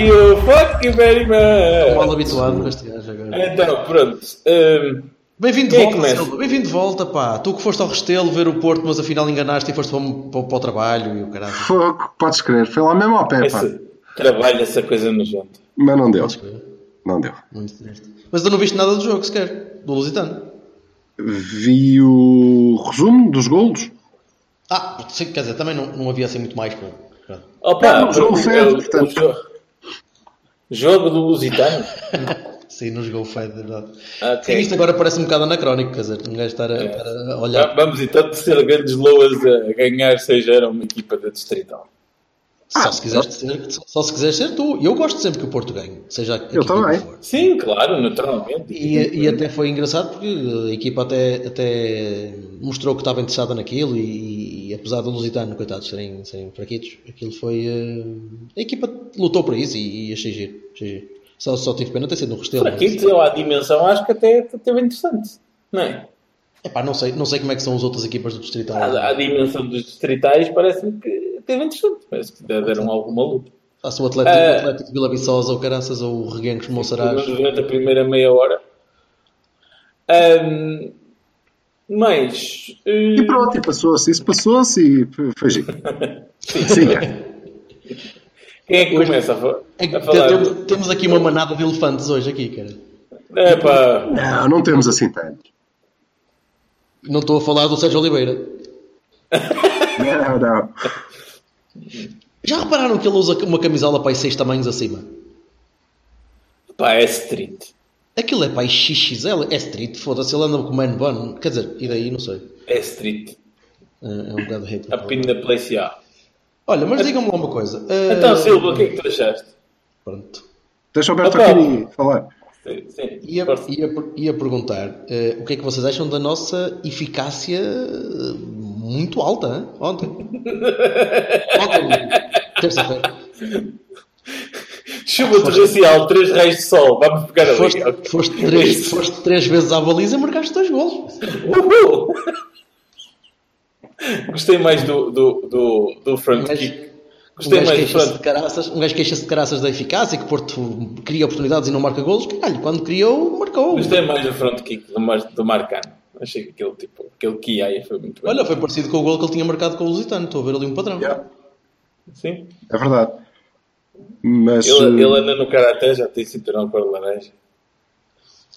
You, fuck you very Estou mal much. habituado com este gajo agora. Então, pronto. Hum, Bem-vindo de Quem volta? Silva. Bem-vindo de volta, pá. Tu que foste ao Restelo ver o Porto, mas afinal enganaste e foste para, para, para o trabalho e o caralho. Fogo, podes crer. Foi lá mesmo ao pé, pá. trabalho, essa coisa nojenta. Mas não deu. Não deu. Muito triste. Mas tu não viste nada do jogo sequer, do Lusitano. Vi o resumo dos golos. Ah, quer dizer, também não, não havia assim muito mais para. para- Opa, Não, jogo o- feio, o- portanto. O jogo- do Lusitano? Sim, não jogou feio, de verdade. Ok. Sim, isto agora parece um bocado anacrónico, quer dizer, um gajo estar a, estar a olhar. Vamos então ser grandes loas a ganhar, seja era uma equipa da Distrital. Só se quiseres ser, só se quiseres ser tu. Eu gosto sempre que o Porto ganhe, seja a equipa também. que for. Sim, claro, naturalmente. E, e até foi engraçado porque a equipa até, até mostrou que estava interessada naquilo e, e apesar do Lusitano, coitados, serem, serem fraquitos, aquilo foi. eh, a equipa lutou por isso e, e achei giro. achei giro. Só, só tive pena ter sido no Restelo. Aqui, sei lá, a dimensão acho que até esteve interessante. Não é? Epá, não, sei, não sei como é que são as outras equipas do Distrital. A, a dimensão dos distritais parece-me que esteve interessante. Parece que deram alguma luta. Faça o Atlético, o Atlético de Vila Viçosa ou Caraças ou o Reguengos Monsaraz. Durante a primeira meia hora. Ahm, mas. eh, E pronto, e passou-se. Isso passou-se e foi- giro. Siga. Quem é que começa a, É a falar? temos, temos aqui uma manada de elefantes hoje aqui, cara. É pá. Não, não temos assim tantos. Não estou a falar do Sérgio Oliveira. Não, não. Já repararam que ele usa uma camisola para seis tamanhos acima? Pá, é street. Aquilo é para aí XXL, é street, foda-se, ele anda com man bun. Quer dizer, e daí, não sei. É street. É, é um bocado rico. Up in the place, yeah. Olha, mas digam-me lá uma coisa. eh, Então, Silva, o que é que tu achaste? Pronto. Deixa o Alberto Opa. aqui falar. Sim, sim. Ia, ia, ia perguntar eh, o que é que vocês acham da nossa eficácia eh, muito alta, hein? ontem. ontem, terça-feira. Chuva torrencial, três raios de sol. Vamos pegar ali. Foste, foste, três, foste três vezes à baliza e marcaste dois golos. Uhul! Gostei mais do, do, do, do front Mas- kick. Um gajo queixa-se de caraças, um gajo queixa-se de caraças da eficácia, que Porto cria oportunidades e não marca golos. Caralho, quando criou, marcou. Gostei mais do front kick do, Mar, do Marcano. Achei que aquele tipo, aquele que aí foi muito bem. Olha, foi parecido com o gol que ele tinha marcado com o Lusitano. Estou a ver ali um padrão. Yeah, Sim. é verdade. Mas. Ele, eh, ele anda no karaté, já tem cinturão cor de laranja.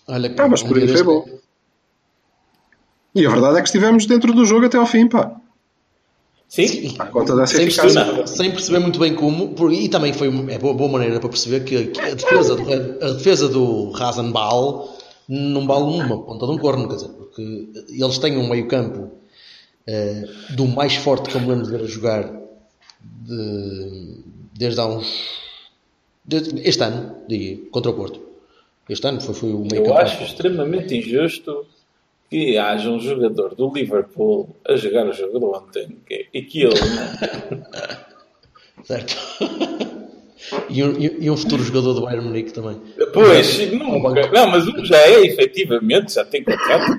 Olha, que Ah, mas por aí foi bom. E a verdade é que estivemos dentro do jogo até ao fim, pá. Sim? À conta dessa Sem perceber, sem perceber muito bem como, por- e também foi é boa, boa maneira para perceber que, que a, defesa do, a defesa do Rasenball não vale uma ponta de um corno, quer dizer, porque eles têm um meio-campo eh, do mais forte que eu me lembro de ver a jogar de- desde há uns. desde- este ano, digo, contra o Porto. Este ano foi, foi o meio-campo. Eu acho extremamente injusto que haja um jogador do Liverpool a jogar o jogo de ontem que- e que ele Certo. e, um, e- um futuro jogador do Bayern Munique também. Pois, nunca. Não, mas um já é, efetivamente, já tem contrato.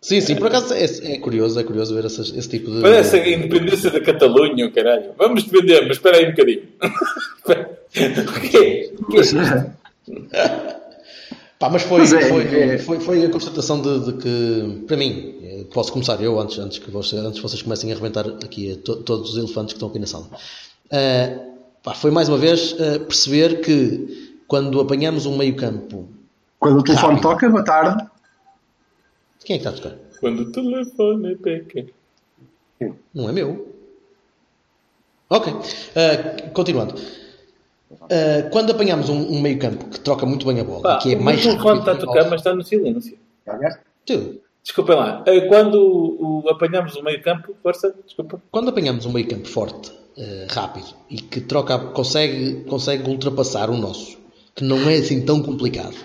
Sim, sim, por acaso é, é curioso, é curioso ver essas- esse tipo de. Parece a independência da Catalunha, o caralho. Vamos defender, mas espera aí um bocadinho. o quê? O que é? Pá, mas foi, Mas é- foi, é- foi, foi a constatação de, de que, para mim, eh, posso começar eu antes, antes que vocês, antes vocês comecem a arrebentar aqui a to- todos os elefantes que estão aqui na sala. Ah, pá, foi mais uma vez ah, perceber que quando apanhamos um meio-campo. Quando o telefone Rápido. toca, boa tarde. Quem é que está a tocar? Quando o telefone é pequeno. Não é meu. Ok. Ah, continuando. Ah, quando apanhamos um, um meio-campo que troca muito bem a bola, Pá, que é o mais telefone está a rápido tocar, mas está no silêncio. Tu, Desculpem lá. Eh, Quando o, o- apanhamos o meio campo, força, desculpa. Quando apanhamos um meio campo forte, eh, rápido, e que troca, consegue, consegue ultrapassar o nosso, que não é assim tão complicado,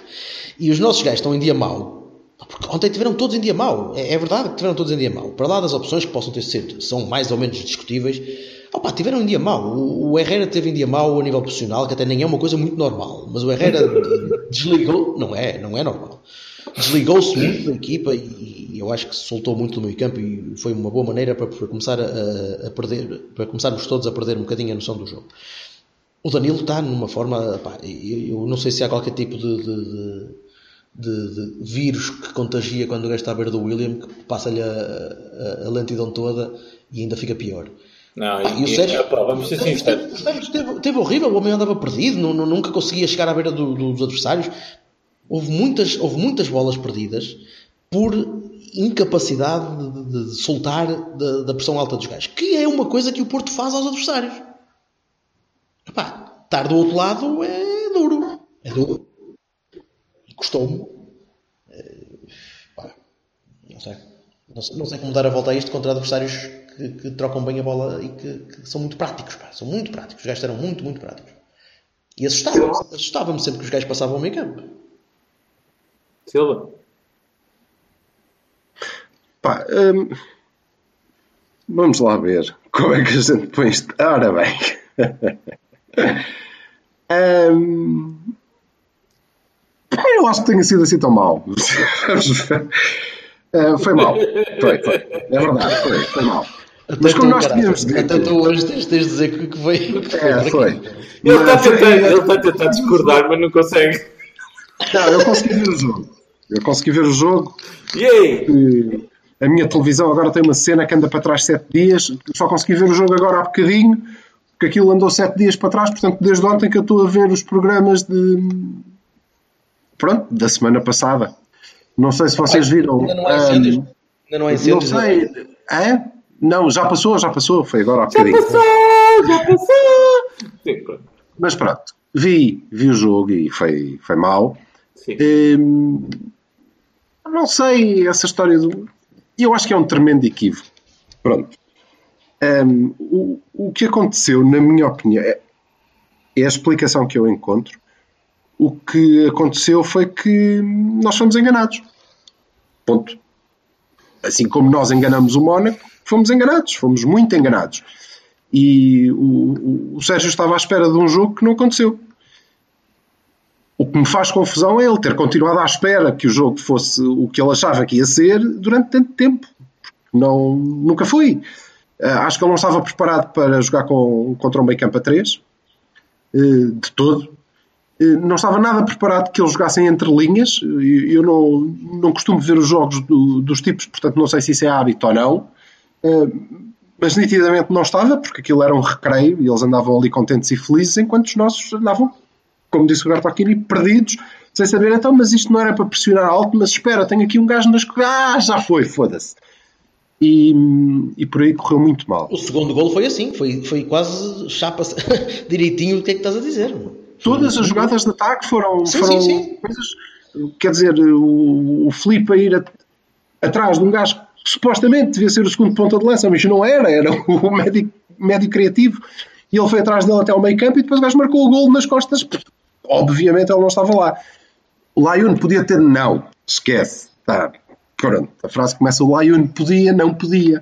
e os nossos gajos estão em dia mau, porque ontem tiveram todos em dia mau, é, é verdade que tiveram todos em dia mau, para lá das opções que possam ter sido, são mais ou menos discutíveis, opa, tiveram em dia mau. O, Herrera teve em dia mau a nível profissional, que até nem é uma coisa muito normal, mas o Herrera desligou, não é, não é normal. Desligou-se muito da equipa e, eu acho que se soltou muito do meio campo e foi uma boa maneira para, para começar a, a perder, para começarmos todos a perder um bocadinho a noção do jogo. O Danilo está numa forma, pá, eu não sei se há qualquer tipo de, de- de- de- de vírus que contagia quando o gajo está à beira do William, que passa-lhe a, a- a lentidão toda e ainda fica pior. Não, Pá, e o Sérgio, epá, vamos ser o Sérgio sinceros. esteve- o Sérgio esteve, esteve horrível, o homem andava perdido, nu- nunca conseguia chegar à beira do- dos adversários. Houve muitas, houve muitas bolas perdidas por incapacidade de, de- de soltar da, da pressão alta dos gajos, que é uma coisa que o Porto faz aos adversários. Epá, estar do outro lado é duro. É duro. Custou-me. Pá, não sei. Não sei. não sei como dar a volta a isto contra adversários que, que trocam bem a bola e que, que são muito práticos. Pá. São muito práticos. Os gajos eram muito, muito práticos. E assustava-me assustava sempre que os gajos passavam ao meio campo. Silva. Pá, hum, vamos lá ver como é que a gente põe isto. Ora bem. Hum, pá, eu acho que tenha sido assim tão mal. Ah, foi mal. Foi, foi. É verdade, foi, foi mal. Mas como nós tínhamos Até dito. tu hoje tens, tens de dizer que que foi. que foi É, foi. Ele está a tentar, é, ele está a tentar discordar, mas não consegue. Não, eu consegui ver o jogo. Eu consegui ver o jogo. Que a minha televisão agora tem uma cena que anda para trás sete dias. Só consegui ver o jogo agora há bocadinho, porque aquilo andou sete dias para trás. Portanto, desde ontem que eu estou a ver os programas de. Pronto, da semana passada. Não sei se vocês viram. Ainda não há ahm, incêndios. Ainda não há não incêndios. sei. É? Não, já passou, já passou. Foi agora há bocadinho. já passou! Sim, pronto. Mas pronto, vi, vi o jogo e foi, foi mau. Sim. Hum, não sei, essa história do. Eu acho que é um tremendo equívoco. Pronto. Hum, o, o que aconteceu, na minha opinião, é, é a explicação que eu encontro. O que aconteceu foi que nós fomos enganados. Ponto. Assim como nós enganamos o Mónaco, fomos enganados, fomos muito enganados. E o, o- o Sérgio estava à espera de um jogo que não aconteceu. O que me faz confusão é ele ter continuado à espera que o jogo fosse o que ele achava que ia ser durante tanto tempo. Não, nunca foi. Ah, acho que ele não estava preparado para jogar com, contra um meio campo a 3, de todo. Eh, Não estava nada preparado que eles jogassem entre linhas. Eu eu não, não costumo ver os jogos do- dos tipos, portanto não sei se isso é hábito ou não. Eh, Mas nitidamente não estava, porque aquilo era um recreio e eles andavam ali contentes e felizes, enquanto os nossos andavam como disse o Bertolini, perdidos, sem saber então, mas isto não era para pressionar alto, mas espera, tenho aqui um gajo nas ah, já foi, foda-se. E, e por aí correu muito mal. O segundo golo foi assim, foi, foi quase chapa direitinho o que é que estás a dizer. Todas as jogadas de ataque foram, Sim, foram sim, sim. coisas. Quer dizer, o, o Filipe a ir a- atrás de um gajo que supostamente devia ser o segundo ponta de lança, mas não era, era o médio, médio criativo. E ele foi atrás dele até ao meio campo e depois o gajo marcou o golo nas costas. Obviamente ele não estava lá. O Lyon podia ter não, esquece. Tá. Pronto, a frase começa o Lyon podia, não podia.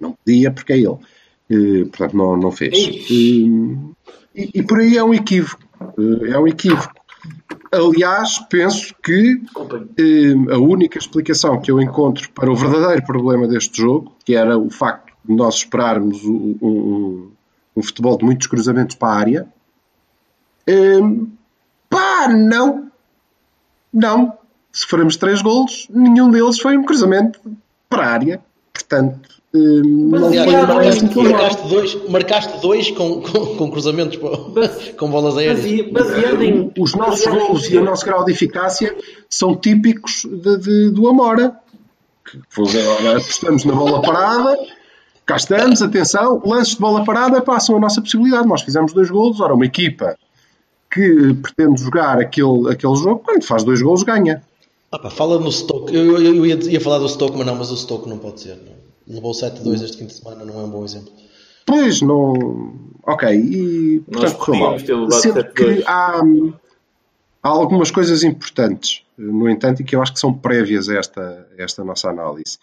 Não podia porque é ele. Eh, portanto, não, não fez. E, e- e por aí é um equívoco. É um equívoco. Aliás, penso que eh, a única explicação que eu encontro para o verdadeiro problema deste jogo, que era o facto de nós esperarmos um, um- um futebol de muitos cruzamentos para a área, eh, pá, não. Não. Se formos três golos, nenhum deles foi um cruzamento para a área. Portanto, marcaste, assim tão mal. marcaste dois, marcaste dois com, com, com cruzamentos para- com bolas aéreas. Basea- Baseado em. Os nossos quê? e o nosso grau de eficácia são típicos de- de- do Amora. Apostamos na bola parada, cá estamos, atenção, lances de bola parada passam a nossa possibilidade. Nós fizemos dois golos, ora, uma equipa que pretende jogar aquele, aquele jogo, quando faz dois golos ganha. Ah, pá, fala no Stoke. Eu, eu- eu ia, ia falar do Stoke, mas não, mas o Stoke não pode ser. Não. Levou 7-2 este fim de semana, não é um bom exemplo. Pois, não. Ok, e Nós portanto correu mal. podíamos ter levado Sendo 7-2. que há, há algumas coisas importantes, no entanto, e que eu acho que são prévias a esta, a esta nossa análise,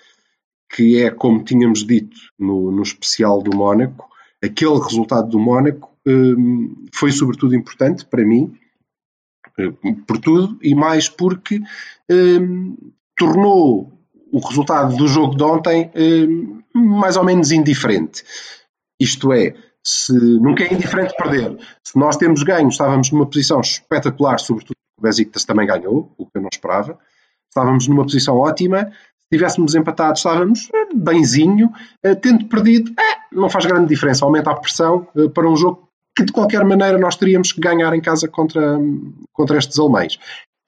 que é, como tínhamos dito no, no especial do Mónaco, aquele resultado do Mónaco hum, foi sobretudo importante para mim, eh, por tudo, e mais porque hum, tornou o resultado do jogo de ontem hum, mais ou menos indiferente. Isto é, se nunca é indiferente perder. Se nós temos ganho, estávamos numa posição espetacular, sobretudo o Besiktas também ganhou, o que eu não esperava. Estávamos numa posição ótima. Se tivéssemos empatado, estávamos eh, benzinho. Eh, Tendo perdido, eh, não faz grande diferença. Aumenta a pressão para um jogo que, de qualquer maneira, nós teríamos que ganhar em casa contra, contra estes alemães.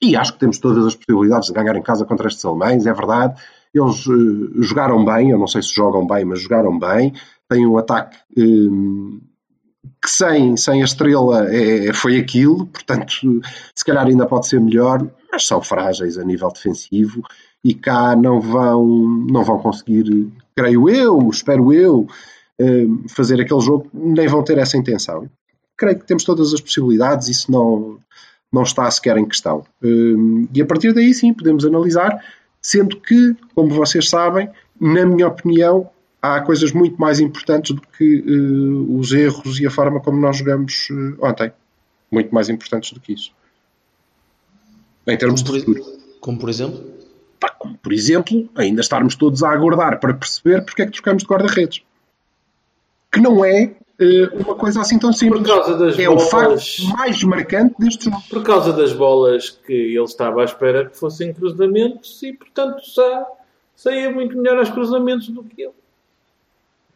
E acho que temos todas as possibilidades de ganhar em casa contra estes alemães, é verdade. Eles eh, jogaram bem, eu não sei se jogam bem, mas jogaram bem. Têm um ataque eh, que sem, sem a estrela é- foi aquilo, portanto, se calhar ainda pode ser melhor, mas são frágeis a nível defensivo e cá não vão, não vão conseguir, creio eu, espero eu, eh, fazer aquele jogo, nem vão ter essa intenção. Creio que temos todas as possibilidades, isso não, não está sequer em questão. Eh, E a partir daí, sim, podemos analisar, sendo que, como vocês sabem, na minha opinião, há coisas muito mais importantes do que eh, os erros e a forma como nós jogamos eh, ontem. Muito mais importantes do que isso. Em termos Como de por, futuro. como por exemplo, Pá, como, por exemplo, ainda estarmos todos a aguardar para perceber porque é que trocamos de guarda-redes. Que não é uma coisa assim tão simples. Por causa das é o bolas. facto mais marcante deste jogo. Por causa das bolas que ele estava à espera que fossem cruzamentos e, portanto, já saía muito melhor aos cruzamentos do que ele.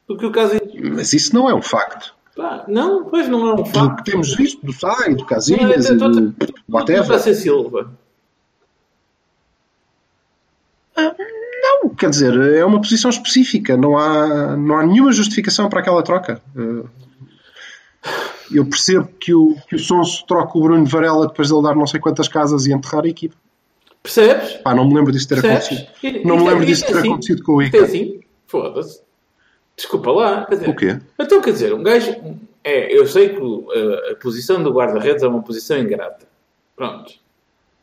Do que o Casilhas. Mas isso não é um facto. Pá, não, pois não é um Do facto. que temos visto do Sai, do Não, Casilhas é, e tô- do tô- whatever. Está a ser Silva. Não, quer dizer, é uma posição específica, não há, não há nenhuma justificação para aquela troca. Eh, Eu percebo que o, que o Sonso troca o Bruno Varela depois de ele dar não sei quantas casas e enterrar a equipa. Percebes? Pá, não me lembro disso ter Percebes? acontecido. E- Não me é- lembro disso é ter assim. acontecido com o Isto é Ica. assim? Foda-se. Desculpa lá. Dizer, O quê? Então, quer dizer, um gajo. É, eu sei que a, a posição do guarda-redes é uma posição ingrata. Pronto.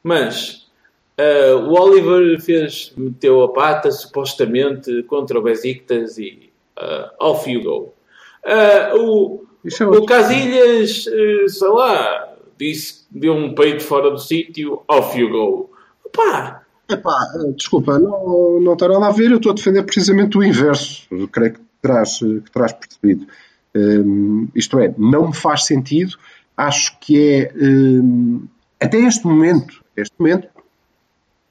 Mas ah, o Oliver fez, meteu a pata, supostamente, contra o Besiktas e ah, off you go. Ah, o, é o. Casilhas, eh, sei lá, disse, deu um peito fora do sítio, off you go. Pá, Epá, desculpa, não, não tem nada a ver, eu estou a defender precisamente o inverso. Eu creio que terás, que terás percebido. Hum, isto é, não me faz sentido, acho que é, hum, até este momento, este momento,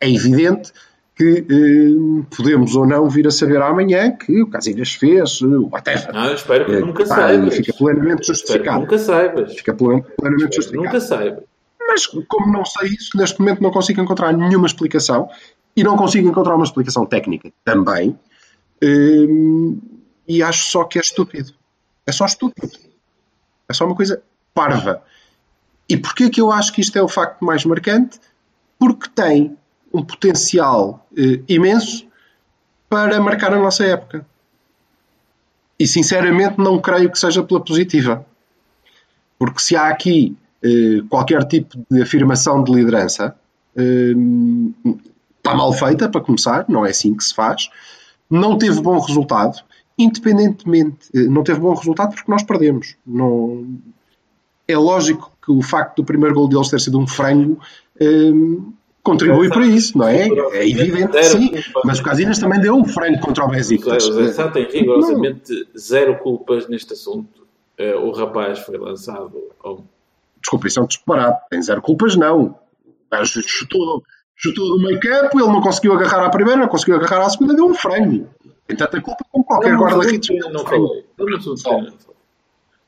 é evidente que hum, podemos ou não vir a saber amanhã que o Casilhas fez, eh, whatever. não, espero que Eh, nunca saibas. fica plenamente justificado. nunca saibas. Fica plen- plenamente Espero justificado. nunca saibas. Mas como não sei isso, neste momento não consigo encontrar nenhuma explicação e não consigo encontrar uma explicação técnica também. Hum, e acho só que é estúpido. É só estúpido. É só uma coisa parva. E porquê que eu acho que isto é o facto mais marcante? Porque tem um potencial eh, imenso para marcar a nossa época. E sinceramente não creio que seja pela positiva. Porque se há aqui eh, qualquer tipo de afirmação de liderança, eh, está mal feita, para começar, não é assim que se faz. Não teve bom resultado, independentemente. eh, não teve bom resultado porque nós perdemos. Não... É lógico que o facto do primeiro gol deles ter sido um frango eh, contribui para isso, não é? É evidente que sim. Mas o Casilhas também deu um frango contra o O Besiktas. Zé Sá tem rigorosamente zero culpas neste assunto. Eh, o rapaz foi lançado ao Desculpa, isso é um disparate. Tem zero culpas, não. O chutou, chutou do meio campo, ele não conseguiu agarrar à primeira, não conseguiu agarrar à segunda, deu um frango. Tem tanta culpa como qualquer guarda-redes. não, falei.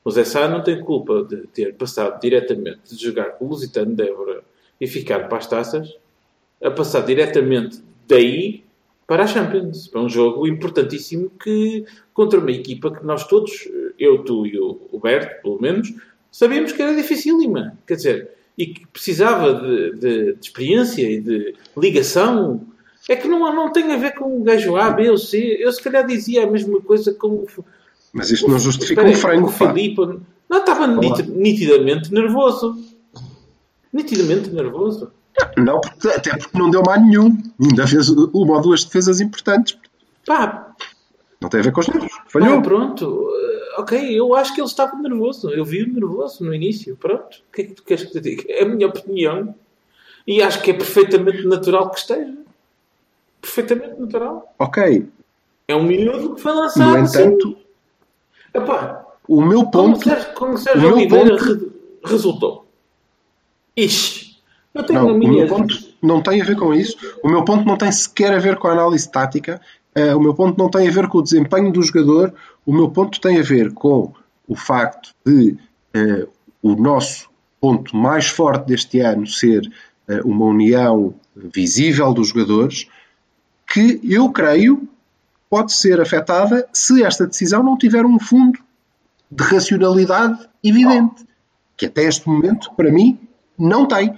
O Zé Sá não tem culpa de ter passado diretamente de jogar com o Lusitano de Évora e ficar para as taças a passar diretamente daí para a Champions. Para um jogo importantíssimo que contra uma equipa que nós todos, eu, tu e o Berto, pelo menos, sabíamos que era dificílima. Quer dizer, e que precisava de, de- de experiência e de ligação, é que não, não tem a ver com o gajo A, B ou C. Eu se calhar dizia a mesma coisa com o. Mas isto não justifica Espera um frango, o. Filipe. Não, estava nit- nitidamente nervoso. Nitidamente nervoso. Não, porque- até porque não deu mal nenhum. Ainda fez uma ou duas defesas importantes. Pá, Não tem a ver com os nervos. pá, Falhou. pronto. Eh, Ok, eu acho que ele estava nervoso. Eu vi-o nervoso no início. Pronto. O que é que tu queres que te diga? É a minha opinião. E acho que é perfeitamente natural que esteja. Perfeitamente natural. Ok. É um miúdo que foi lançado. No entanto, assim. Epá, o meu como ponto. Sérgio, como o Sérgio meu Oliveira ponto- re- resultou. Ixi. Eu tenho Não, o meu ponto não tem a ver com isso. O meu ponto não tem sequer a ver com a análise tática. Eh, o meu ponto não tem a ver com o desempenho do jogador. O meu ponto tem a ver com o facto de eh, o nosso ponto mais forte deste ano ser eh, uma união visível dos jogadores, que eu creio pode ser afetada se esta decisão não tiver um fundo de racionalidade evidente, que até este momento, para mim, não tem.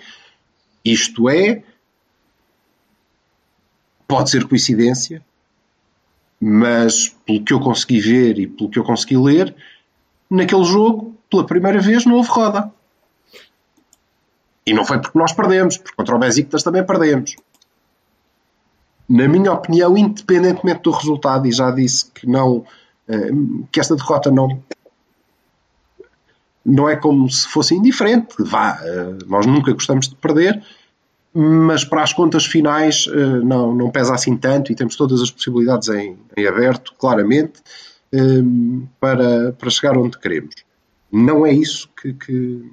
Isto é, pode ser coincidência, mas pelo que eu consegui ver e pelo que eu consegui ler, naquele jogo, pela primeira vez, não houve roda. E não foi porque nós perdemos, porque contra o Besiktas também perdemos. Na minha opinião, independentemente do resultado, e já disse que não, eh, que esta derrota não não é como se fosse indiferente. Vá, eh, nós nunca gostamos de perder, mas para as contas finais eh, não, não pesa assim tanto e temos todas as possibilidades em, em aberto, claramente, eh, para, para chegar onde queremos. Não é isso que, que,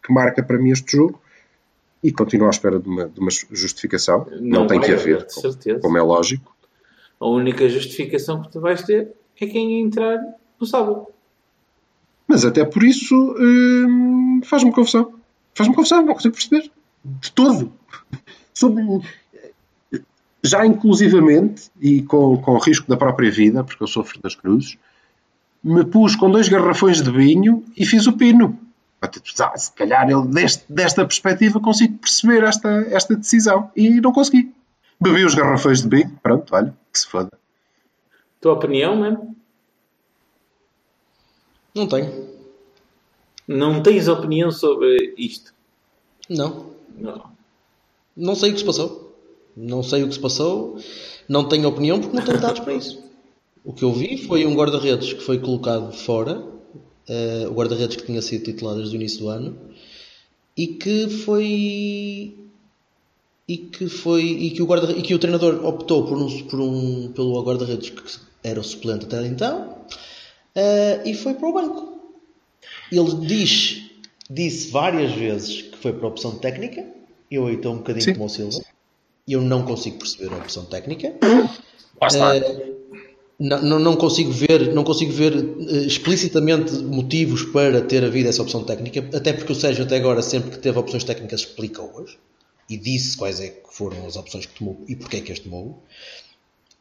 que marca para mim este jogo e continuo à espera de uma, de uma justificação. Não, Não tem que vai haver, certeza. como é lógico. A única justificação que tu vais ter é quem entrar no sábado. Mas até por isso hum, faz-me confusão. Faz-me confusão, não consigo perceber. De todo. Sobre, já inclusivamente, e com, com risco da própria vida, porque eu sofro das cruzes, me pus com dois garrafões de vinho e fiz o pino. Ah, Se calhar eu, deste, desta perspectiva, consigo perceber esta, esta decisão. E não consegui. Bebi os garrafões de vinho, pronto, olha, que se foda. Tua opinião, mano? Não tenho. Não tens opinião sobre isto? Não. Não. Não sei o que se passou. Não sei o que se passou. Não tenho opinião porque não tenho dados para isso. O que eu vi foi um guarda-redes que foi colocado fora. eh, o guarda-redes que tinha sido titular desde o início do ano. E que foi. E que foi. E que o, guarda, e que o treinador optou por um, por um, pelo guarda-redes que era o suplente até então. eh, e foi para o banco. Ele diz, disse várias vezes foi para a opção técnica. Eu aí estou um bocadinho Sim. como o Silva. Eu não consigo perceber a opção técnica. Está. Não, não, não consigo ver, não consigo ver eh, explicitamente motivos para ter havido essa opção técnica, até porque o Sérgio até agora, sempre que teve opções técnicas, explicou-as e disse quais é que foram as opções que tomou e porque é que as tomou.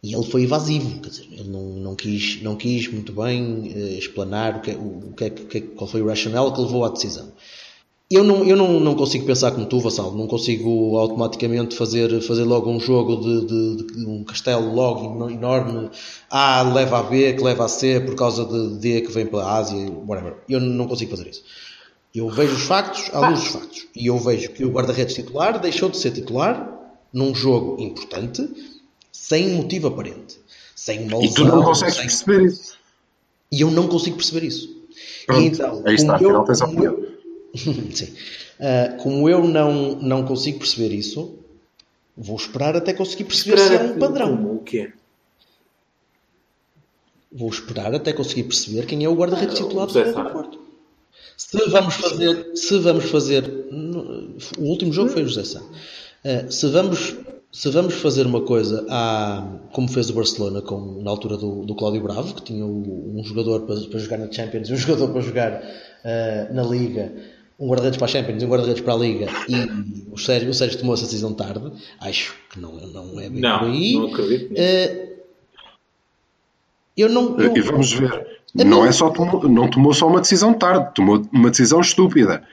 E ele foi evasivo, quer dizer, ele não, não, quis, não quis muito bem eh, explanar o que, é- o, o que é, que- o que é- qual foi o racional que levou à decisão. Eu não, eu não, não consigo pensar como tu, Vassal. Não consigo automaticamente fazer, fazer logo um jogo de, de- de um castelo logo eno- enorme. A leva a B, que leva a C por causa de D que vem pela Ásia, whatever. Eu não consigo fazer isso. Eu vejo os factos à luz dos factos. E eu vejo que o guarda-redes titular deixou de ser titular num jogo importante, sem motivo aparente. Sem uma E tu não lesão, consegues sem- perceber isso. E eu não consigo perceber isso. Pronto, E então, aí está, como eu- como eu- Sim. Ah, como eu não, não consigo perceber isso, vou esperar até conseguir perceber se é um padrão. Como? O quê? Vou esperar até conseguir perceber quem é o guarda-redes Ah, titular do Porto. Se vamos fazer, se vamos fazer, o último jogo foi o José Sá. Ah, se vamos, se vamos fazer uma coisa à, como fez o Barcelona com, na altura do, do Cláudio Bravo, que tinha um jogador para, para jogar na Champions e um jogador para jogar ah, na Liga, um guarda-redes para a Champions e um guarda-redes para a Liga, e o Sérgio, o Sérgio tomou essa decisão tarde, acho que não, não é bem Não, por aí. não acredito. Ah, eu não, eu- E vamos ver. Não não- é só tomou, não tomou só uma decisão tarde, tomou uma decisão estúpida.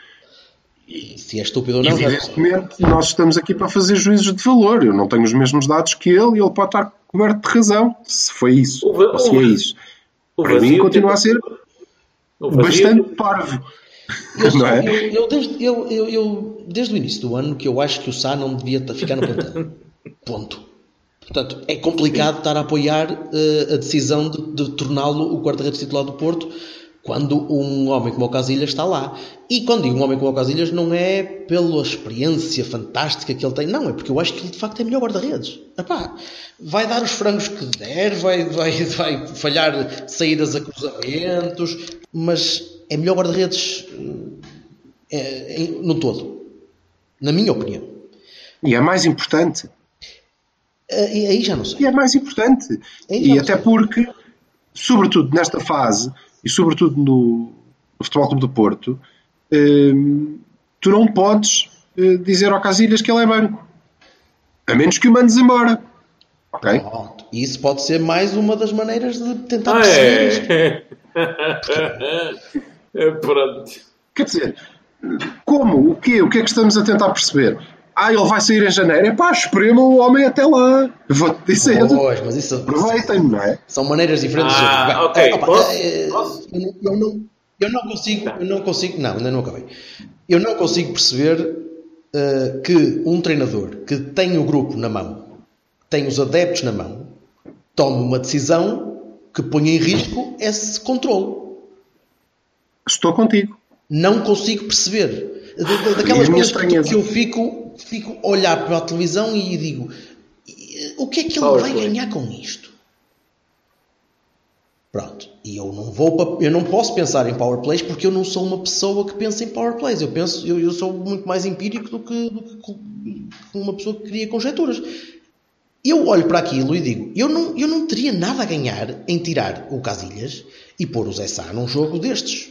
E se é estúpido ou não, já não. Evidentemente, nós estamos aqui para fazer juízos de valor. Eu não tenho os mesmos dados que ele e ele pode estar coberto de razão, se foi isso, O ou se é isso. Para mim, continua a tem- ser bastante parvo. Eu, Não é? eu, eu desde, eu, eu, eu- desde o início do ano que eu acho que o Sá não devia ficar no plantel. Ponto. Portanto, é complicado estar a apoiar eh, a decisão de, de torná-lo o guarda-redes titular do Porto quando um homem como o Casilhas está lá. E quando digo um homem como o Casilhas, não é pela experiência fantástica que ele tem, não, é porque eu acho que ele de facto é melhor guarda-redes. Epá, vai dar os frangos que der, vai, vai, vai falhar saídas a cruzamentos, mas é melhor guarda-redes eh, é, em- no todo. Na minha opinião. E é mais importante. Eh, E aí já não sei. E é mais importante. E até sim. porque, sobretudo nesta fase, e sobretudo no, no Futebol Clube do Porto, hum, tu não podes eh, dizer ao Casilhas que ele é banco. A menos que o mandes embora. Ok? Pronto. E isso pode ser mais uma das maneiras de tentar Ah, perceber isto. é. É, Pronto. Quer dizer, como? O quê? O que é que estamos a tentar perceber? Ah, ele vai sair em janeiro. É pá, esprema o homem até lá. Vou-te dizer. Pois, mas isso Aproveitem, não é? são maneiras diferentes de Ah, jogar. ok. Eh, opa, Posso? eh, Posso? Eu, não- eu não, eu não consigo, eu não consigo, não, ainda não acabei. Eu não consigo perceber eh, que um treinador que tem o grupo na mão, tem os adeptos na mão, tome uma decisão que ponha em risco esse controle. Estou contigo. não consigo perceber. Da- da- E a Daquelas coisas que, eu fico, fico a olhar para a televisão e digo "E, o que é que ele Power vai play. ganhar com isto? Pronto. E eu não vou eu não posso pensar em power plays porque eu não sou uma pessoa que pensa em power plays. Eu penso, eu, eu sou muito mais empírico do que, do que uma pessoa que cria conjecturas. Eu olho para aquilo e digo, eu não, eu não teria nada a ganhar em tirar o Casilhas e pôr o Zé Sá num jogo destes.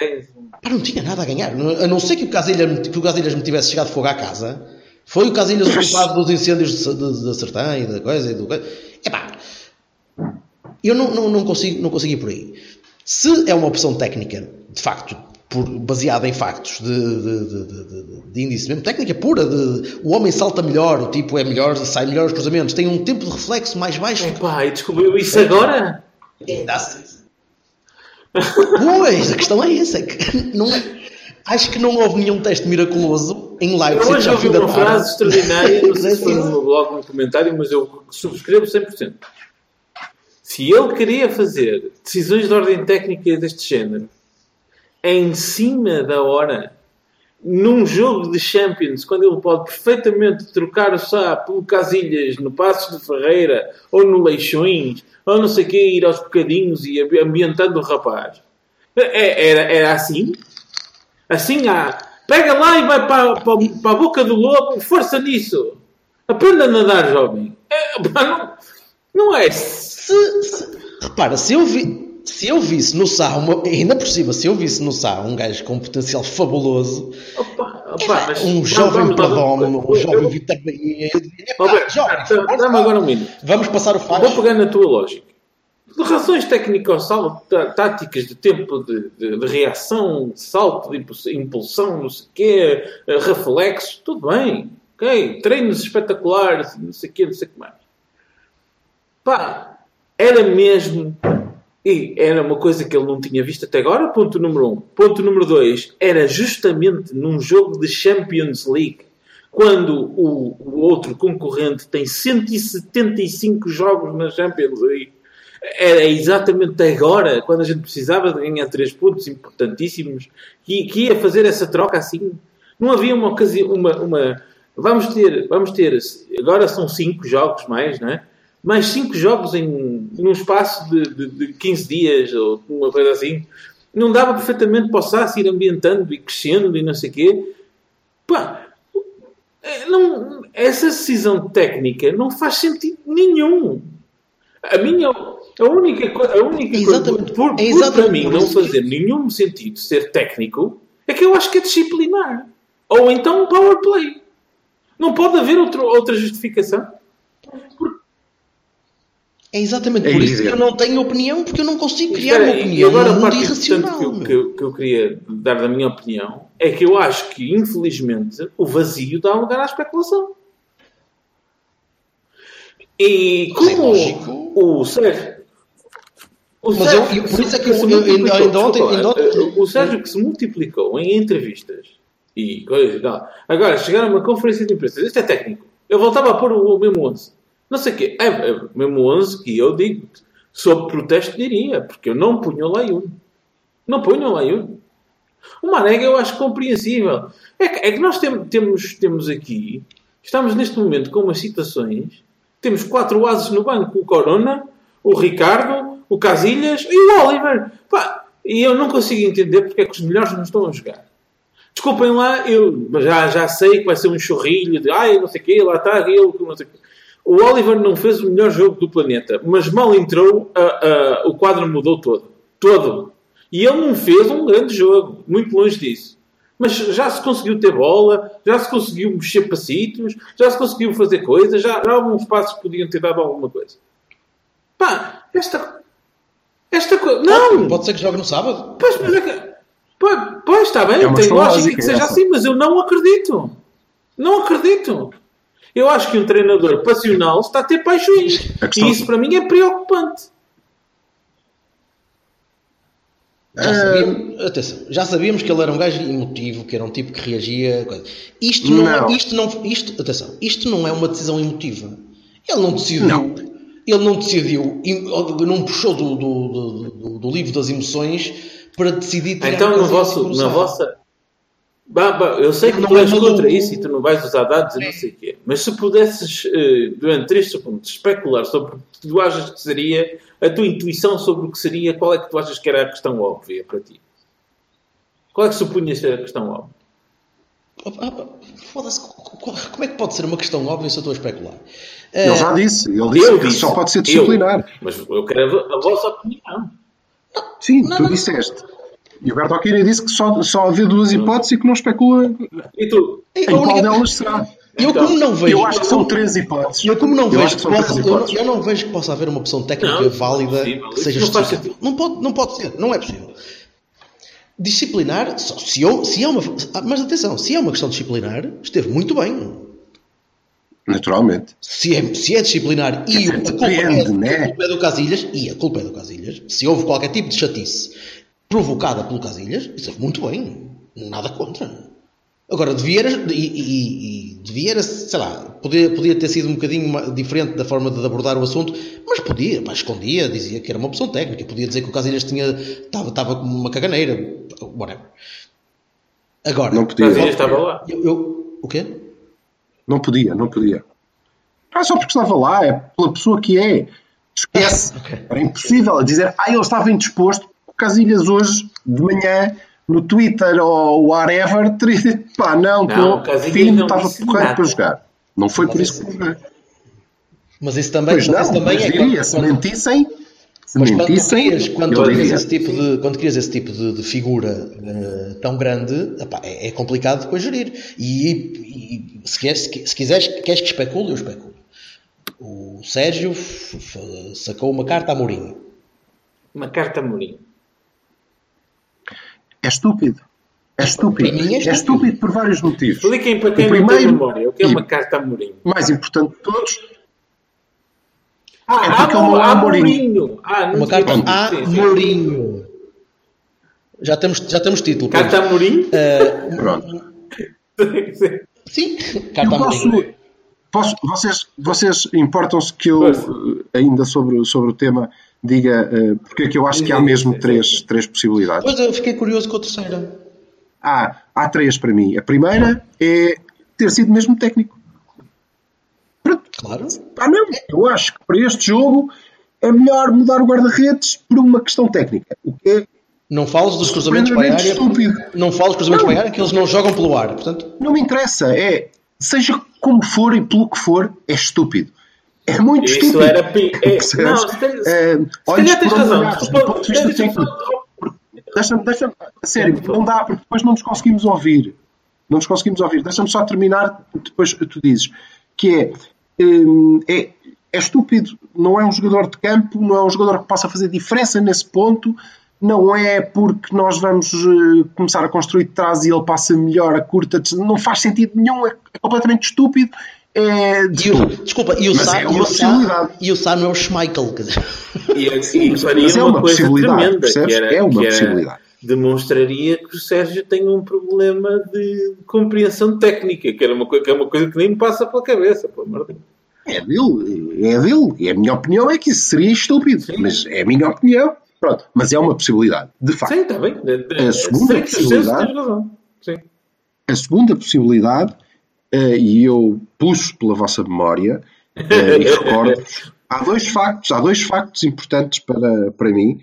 Tens Pá, não tinha nada a ganhar. A não ser que o Casilhas, que o Casilhas me tivesse chegado fogo à casa. Foi o Casilhas o culpado dos incêndios da Sertã e da coisa e do coisa. Epá, eu não, não, não, consigo, não consigo ir por aí. Se é uma opção técnica, de facto, por, baseada em factos de, de, de, de, de- de índice mesmo, técnica pura, de, o homem salta melhor, o tipo é melhor, sai melhor os cruzamentos, tem um tempo de reflexo mais baixo. Epá, e descobriu isso agora? É, dá-se. Pois, a questão é essa. É que não é- acho que não houve nenhum teste miraculoso em Eu Leipzig hoje ouvi uma tarde. frase extraordinária, não sei se foi no meu blog, no comentário, mas eu subscrevo 100%. Se ele queria fazer decisões de ordem técnica deste género em cima da hora, num jogo de Champions, quando ele pode perfeitamente trocar o Sá pelo Casilhas no Passos de Ferreira ou no Leixões, ou não sei o quê, ir aos bocadinhos e ambi- ambientando o rapaz. É- Era, era assim? Assim há. Pega lá e vai para, para, para a boca do lobo, força nisso. Aprenda a nadar, jovem. É, não, não é. Se, se- repara, se eu, vi, se eu visse no Sá, uma, ainda por cima, se eu visse no Sá um gajo com um potencial fabuloso, Opa, opa, mas um jovem Perdomo, um jovem eu- Vitor Bahia, eu diria, Ó, "Epá, Beto, jovem, Dá-me agora um minuto. vamos passar o Vou fax. pegar na tua lógica. De razões técnicas, salto, tá- táticas de tempo de, de- de reação, de salto, de impuls- impulsão, não sei o quê, eh, reflexo, tudo bem. Ok, treinos espetaculares, não sei o quê, não sei o que mais. Pá, era mesmo. E era uma coisa que ele não tinha visto até agora, ponto número um. Ponto número dois, era justamente num jogo de Champions League, quando o, o outro concorrente tem 175 jogos na Champions League. Era exatamente agora, quando a gente precisava de ganhar três pontos importantíssimos, que, que ia fazer essa troca assim. Não havia uma ocasião, uma, uma... Vamos ter, vamos ter, agora são cinco jogos mais, não é? Mais cinco jogos em num espaço de, de, de 15 dias ou uma coisa assim. Não dava perfeitamente para o Sassi ir ambientando e crescendo e não sei o quê. Pá, é, não, essa decisão técnica não faz sentido nenhum. A minha, a única, co- a única Exatamente. coisa, por, É por exatamente para mim não fazer nenhum sentido ser técnico, é que eu acho que é disciplinar. Ou então um power play. Não pode haver outro, outra justificação. É exatamente É por isso que eu não tenho opinião, porque eu não consigo criar Espera, uma e opinião agora num a parte irracional. que eu, que, eu, que eu queria dar da minha opinião é que eu acho que, infelizmente, o vazio dá lugar à especulação. E como o Sérgio. O Mas eu- eu- por isso é que se eu- ainda- ainda ontem- ontem- o Sérgio que se multiplicou em entrevistas e coisas e tal. Agora, chegar a uma conferência de imprensa, isto é técnico. Eu voltava a pôr o, o mesmo 11. Não sei o quê. É, é mesmo 11 que eu digo. Sob protesto diria, porque eu não punho o Layun. Não punho o Layun. O Marega eu acho compreensível. É que, é que nós tem- temos, temos aqui, estamos neste momento com umas situações, temos quatro ases no banco, o Corona, o Ricardo, o Casilhas e o Oliver. Pá, e eu não consigo entender porque é que os melhores não estão a jogar. Desculpem lá, eu já, já sei que vai ser um chorrilho de ai, não sei o quê, lá está ele, não sei o quê. O Oliver não fez o melhor jogo do planeta, mas mal entrou, a- a- o quadro mudou todo. Todo. E ele não fez um grande jogo, muito longe disso. Mas já se conseguiu ter bola, já se conseguiu mexer passitos, já se conseguiu fazer coisas, já, já alguns passos que podiam ter dado alguma coisa. Pá, esta. Esta coisa. Não! Pode ser que jogue no sábado. Pois, mas é que. Pois, pois está bem, É tem lógica lógica que seja essa. assim, mas eu não acredito. Não acredito. Eu acho que um treinador passional está a ter paixões. Questão- E isso para mim é preocupante. Já sabíamos, atenção, já sabíamos que ele era um gajo emotivo, que era um tipo que reagia. coisa. Isto não, Não. É, isto não, isto, atenção, isto não é uma decisão emotiva. Ele não decidiu. Não. Ele não decidiu, não puxou do, do, do, do- do livro das emoções para decidir Então, Casilhas vosso, na vossa. Bah, bah, eu sei que Não tu é és contra isso e tu não vais usar dados e não sei o quê. Mas se pudesses, eh, durante 3 segundos, especular sobre o que tu achas que seria a tua intuição sobre o que seria, qual é que tu achas que era a questão óbvia para ti? Qual é que supunhas ser a questão óbvia? Ah, ah, Foda-se, co- como é que pode ser uma questão óbvia se eu estou a especular? Ele já disse. Ele disse Eu que disse. só pode ser Eu. disciplinar. Mas eu quero a, a vossa opinião. Sim, Não, tu não. disseste. E o Bertolini disse que só, só havia duas hipóteses e que não especula E tu? a em qual única- delas será. Eu Então, como não vejo. Eu acho que são três hipóteses. Eu como não Eu vejo que possa, eu, eu não vejo que possa haver uma opção técnica Não, válida que seja justificável. Não pode, não pode ser, não é possível. Disciplinar, se, eu, se é uma. Mas atenção, se é uma questão disciplinar, esteve muito bem. Naturalmente. Se é, se é disciplinar e dizer, a culpa, depende, é, né? a culpa é do Casilhas, e a culpa é do Casilhas, se houve qualquer tipo de chatice provocada pelo Casilhas, esteve muito bem. Nada contra. Agora, devia, era- e, e- e sei lá, podia, podia ter sido um bocadinho diferente da forma de abordar o assunto, mas podia, pá, escondia, dizia que era uma opção técnica, podia dizer que o Casilhas tinha, estava, estava com uma caganeira, whatever. Agora, Não podia. Casilhas estava lá. eu, eu- o quê? Não podia, não podia. Não é só porque estava lá, é pela pessoa que é. Esquece. Ok. Era impossível dizer, ah, ele estava indisposto. Casilhas hoje, de manhã, no Twitter ou whatever, teria dito, pá, não, Não, estou o Casilhas fino, não estava nada. para jogar. Não foi por Mas isso que joguei. Mas isso também, Pois mas não, isso também mas é diria, quando- se quando- mentissem, se Mas quando mentissem, quando eu crias esse tipo de, quando crias esse tipo de, de figura eh, tão grande, epá, é, é complicado depois gerir. E, e se, queres, se, qui- se quiseres, queres que especule, eu especulo. O Sérgio sacou uma carta a Mourinho. Uma carta Mourinho. É estúpido. É estúpido. É É estúpido. estúpido por vários motivos. Expliquem para quem O não tem primeiro- memória o que é uma carta a Mourinho. Mais importante de todos, Ah, É porque há, ele não é há Mourinho. Mourinho. Ah, não Uma carta a. Mourinho. Já temos, já temos título. Carta a Mourinho? Eh, pronto. sim, Eu carta a posso, Mourinho. posso, vocês, vocês importam-se que eu, ainda sobre, sobre o tema, diga eh, porque é que eu acho que há mesmo três, três possibilidades. Pois eu fiquei curioso com a terceira. Há, há três para mim. A primeira é ter sido mesmo técnico. Pronto. Claro. Ah, não. Eu acho que para este jogo é melhor mudar o guarda-redes por uma questão técnica. O que é Não fales dos cruzamentos para a área. Estúpido. Não fales dos cruzamentos Não. para a área que eles não jogam pelo ar. Portanto, Não me interessa. É, seja como for e pelo que for, é estúpido. É muito Isso estúpido. era. pi- É, não, se se É, olhos tens razão. deixa-me só- Deixa-me, a sério, não dá, porque depois não nos conseguimos ouvir. Não nos conseguimos ouvir. Deixa-me só terminar, depois tu dizes. Que é, hum, é é estúpido. Não é um jogador de campo, não é um jogador que possa fazer diferença nesse ponto. Não é porque nós vamos uh, começar a construir de trás e ele passa melhor a curta. Não faz sentido nenhum, é completamente estúpido. É, e o, desculpa, e o, Sam, é e, uma o Sam, possibilidade. e o Sam é o Schmeichel, quer dizer. E, e faria mas é uma, uma coisa possibilidade, tremenda, percebes? que era, É uma que era- possibilidade. demonstraria que o Sérgio tem um problema de compreensão técnica, que, era uma que é uma coisa que nem me passa pela cabeça, pelo amor de Deus. É dele, é dele. E a minha opinião é que isso seria estúpido. Mas é a minha opinião. Pronto. Mas é uma possibilidade, de facto. Sim, está bem. A segunda possibilidade- razão. Sim. A segunda possibilidade, eh, e eu puxo pela vossa memória eh, e recordo há dois factos, há dois factos importantes para, para mim,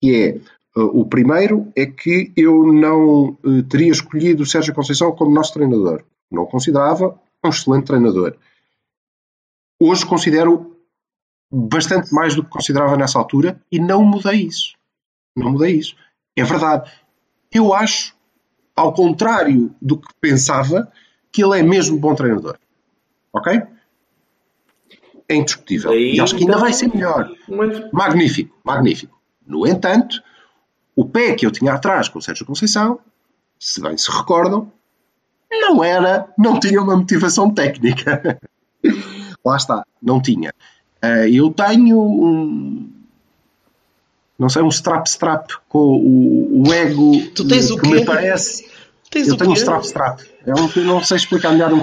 que é eh, o primeiro é que eu não teria escolhido o Sérgio Conceição como nosso treinador. Não o considerava um excelente treinador. Hoje considero bastante mais do que considerava nessa altura e não mudei isso. Não mudei isso. É verdade. Eu acho ao contrário do que pensava, que ele é mesmo bom treinador. Ok? É indiscutível. Aí, e acho que ainda então- vai ser melhor. Mas, Magnífico, magnífico. No entanto, o pé que eu tinha atrás com o Sérgio Conceição, se bem se recordam, não era, não tinha uma motivação técnica. Lá está, não tinha. Eh, eu tenho um, não sei, um strap-strap com o, o ego Tu tens o que quê? me parece. Tens Eu o tenho um quê? strap-strap. Um que eu não sei explicar melhor. Um...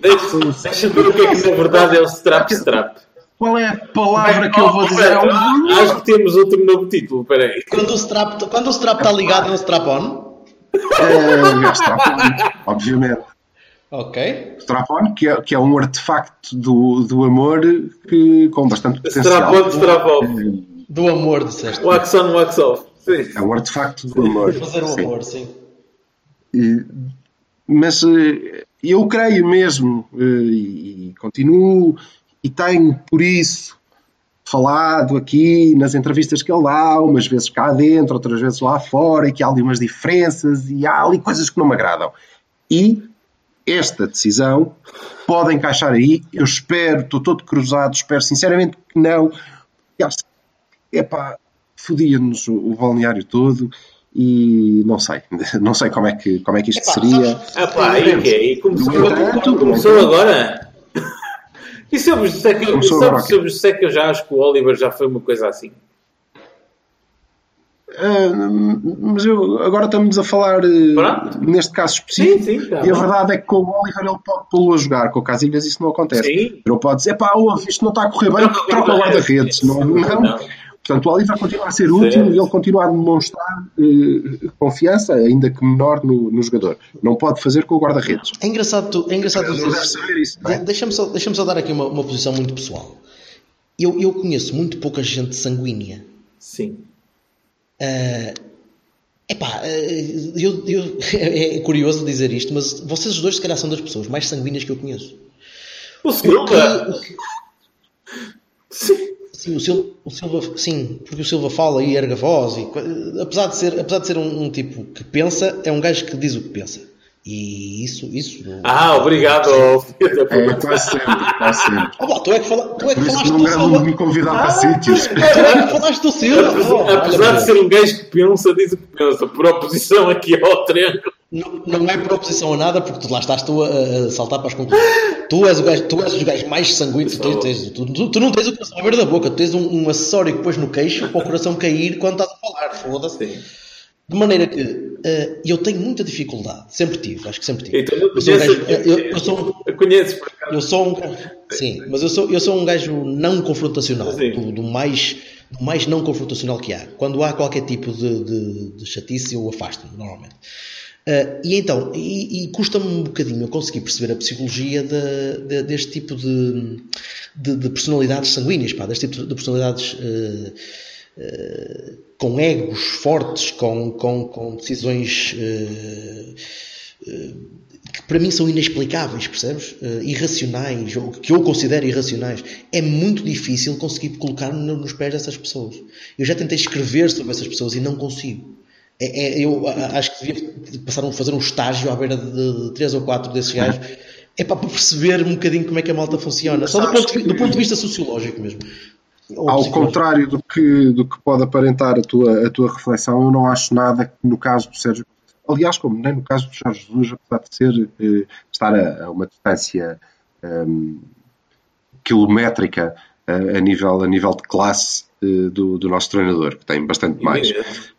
deixa- deixa-me ver o que é que na verdade é o strap-strap. Qual é a palavra que eu vou dizer? É um... Acho que temos outro novo título, espera aí. Quando o strap quando o strap está ligado no strap-on, É, strap-on, obviamente. ok. Strap-on, que é, que é um artefacto do, do amor que, com bastante potencial. Strap-on, strap-off. Do amor, disseste. Wax on, wax off. Sim. É um artefacto do amor. Fazer o Sim. amor, sim. E- mas eh, eu creio mesmo eh, e, continuo e tenho por isso falado aqui nas entrevistas que ele dá, umas vezes cá dentro, outras vezes lá fora, e que há ali umas diferenças e há ali coisas que não me agradam. E esta decisão pode encaixar aí. Eu espero, estou todo cruzado, espero sinceramente que não. Epá, fodia-nos o balneário todo e não sei, não sei como é que, como é que isto Epá, seria. sabes- Ah pá, aí que é? E começou, entanto, começou no entanto- agora? E se eu vos disser que, Começou disser que eu já acho que o Oliver já foi uma coisa assim? Ah, mas eu, agora estamos a falar Pronto. neste caso específico. Sim, sim, tá e a verdade é que com o Oliver ele pode pô-lo a jogar, com o Casilhas isso não acontece. Sim. Ele pode dizer, pá, ouve, isto não está a correr bem, Troca o guarda-redes. Não, não. Não. Portanto, o Oliver continua a ser Certo. útil e ele continua a demonstrar eh, confiança, ainda que menor, no, no jogador. Não pode fazer com o guarda-redes. É engraçado tu, é engraçado tu saber isso, não é? De- Deixa-me só, deixa só dar aqui uma, uma posição muito pessoal. Eu, eu conheço muito pouca gente sanguínea. Sim. Epá, eh, eu, eu, é curioso dizer isto, mas vocês os dois, se calhar, são das pessoas mais sanguíneas que eu conheço. O Silva. que- o que- Sim. Sim, o Silva, o Silva, sim, porque o Silva fala e erga voz, e, apesar de ser, apesar de ser um, um tipo que pensa, é um gajo que diz o que pensa. E isso, isso. Ah, obrigado. É, puta. quase sempre, quase sempre. Oh, pá, tu é que, fala, tu é que falaste não do me Silva. me convidar para sítios. Tu é que falaste do Silva. Oh, olha, Apesar de ser um gajo que pensa, diz o que pensa, por oposição aqui ao triângulo. Não, não é por oposição a nada, porque tu lá estás tu a, a saltar para as conclusões. Tu és o gajo, tu és os gajos mais sanguíneos. Tu, tens- tu- tu- tu não tens o coração ver da boca, tu tens um, um acessório que pões no queixo para o coração cair quando estás a falar. Foda-se. De maneira que eh, eu tenho muita dificuldade, sempre tive, acho que sempre tive. Então, eu sou um gajo- eu- eu sou um- eu conheço por acaso. Eu sou um gajo. Sim, mas eu sou, eu sou um gajo não confrontacional. Do, do mais, do mais não confrontacional que há. Quando há qualquer tipo de, de, de chatice, eu afasto-me, normalmente. Ah, e então, e, e custa-me um bocadinho eu conseguir perceber a psicologia de- de- deste tipo de, de, de personalidades sanguíneas, pá, deste tipo de personalidades eh, eh, com egos fortes, com, com, com decisões que para mim são inexplicáveis, percebes? Irracionais, ou que eu considero irracionais. É muito difícil conseguir colocar-me no- nos pés dessas pessoas. Eu já tentei escrever sobre essas pessoas e não consigo. É- é- eu a- a- acho que devia passar a fazer um estágio à beira de, de três ou quatro desses gajos É para perceber um bocadinho como é que a malta funciona. Só do ponto, de, que- do ponto de vista sociológico mesmo. Ao contrário do que, do que pode aparentar a tua, a tua reflexão, eu não acho nada que no caso do Sérgio aliás, como nem no caso do Jorge Jesus, apesar de ser eh, estar a, a uma distância ehm, quilométrica eh, a, nível, a nível de classe do, do nosso treinador, que tem bastante mais.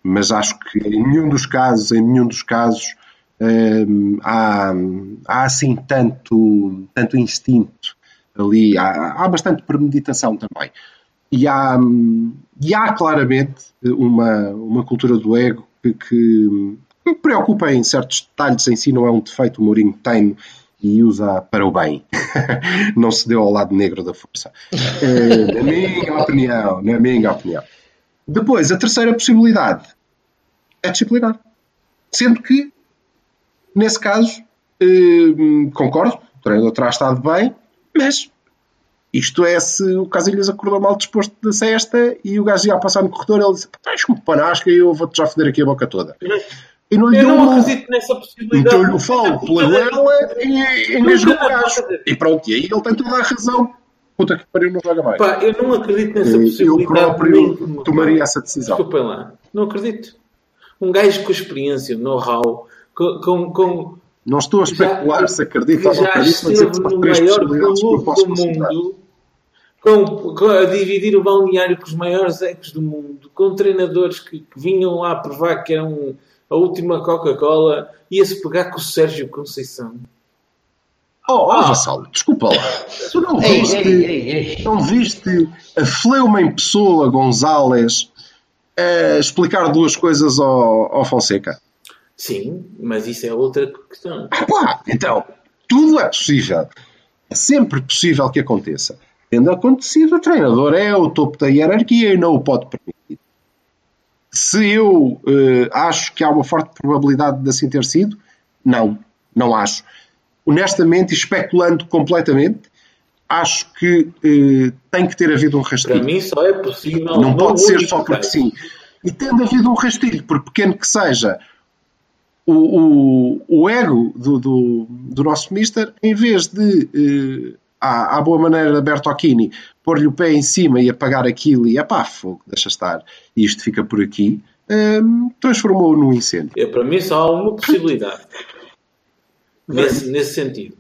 Mas acho que em nenhum dos casos, em nenhum dos casos, ehm, há, há assim tanto, tanto instinto ali, há, há bastante premeditação também. E há, e há claramente uma, uma cultura do ego que, que me preocupa em certos detalhes. Em si, não é um defeito, o Mourinho tem e usa para o bem. não se deu ao lado negro da força. Eh, na minha opinião, na minha opinião. Depois, a terceira possibilidade é disciplinar. Sendo que, nesse caso, eh, concordo, o treinador terá estado bem, mas isto é se o Casilhas acordou mal disposto da cesta e o gajo ia a passar no corredor ele disse, tens como panasca e eu vou-te já foder aqui a boca toda. E não lhe Eu deu não acredito nessa possibilidade. Meteu-lhe o falo pela goela e engasgou o gajo. E pronto, e aí ele tem toda a razão. Puta que pariu, não joga mais. Pá, eu não acredito nessa Eu possibilidade. próprio nem como- tomaria essa decisão. Desculpem lá. Não acredito. Um gajo com experiência, know-how, com, com, com Não estou a especular Já- se acredito que ou não acredito, mas esteve são no três possibilidades que eu posso considerar. mundo, com, com- a dividir o balneário com os maiores ecos do mundo, com treinadores que, que vinham lá provar que eram a última Coca-Cola, ia-se pegar com o Sérgio Conceição. Oh, oh Vassalo, desculpa lá. Tu não viste, ei, ei, ei. não viste a fleuma em pessoa Gonzalez a explicar duas coisas ao, ao Fonseca? Sim, mas isso é outra questão. Ah, pá, então, tudo é possível. É sempre possível que aconteça. Tendo acontecido, o treinador é o topo da hierarquia e não o pode permitir. Se eu eh, acho que há uma forte probabilidade de assim ter sido, não, não acho. Honestamente, e especulando completamente, acho que eh, tem que ter havido um Para rastilho. mim só é possível. Não pode ser só porque sim. E tendo havido um rastilho, por pequeno que seja, o, o, o ego do, do, do nosso mister, em vez de, eh, à, à boa maneira da Bertocchini, pôr-lhe o pé em cima e apagar aquilo e, pá, fogo, deixa estar, e isto fica por aqui, ehm, transformou-o num incêndio. É, para mim só há uma possibilidade. nesse, nesse sentido.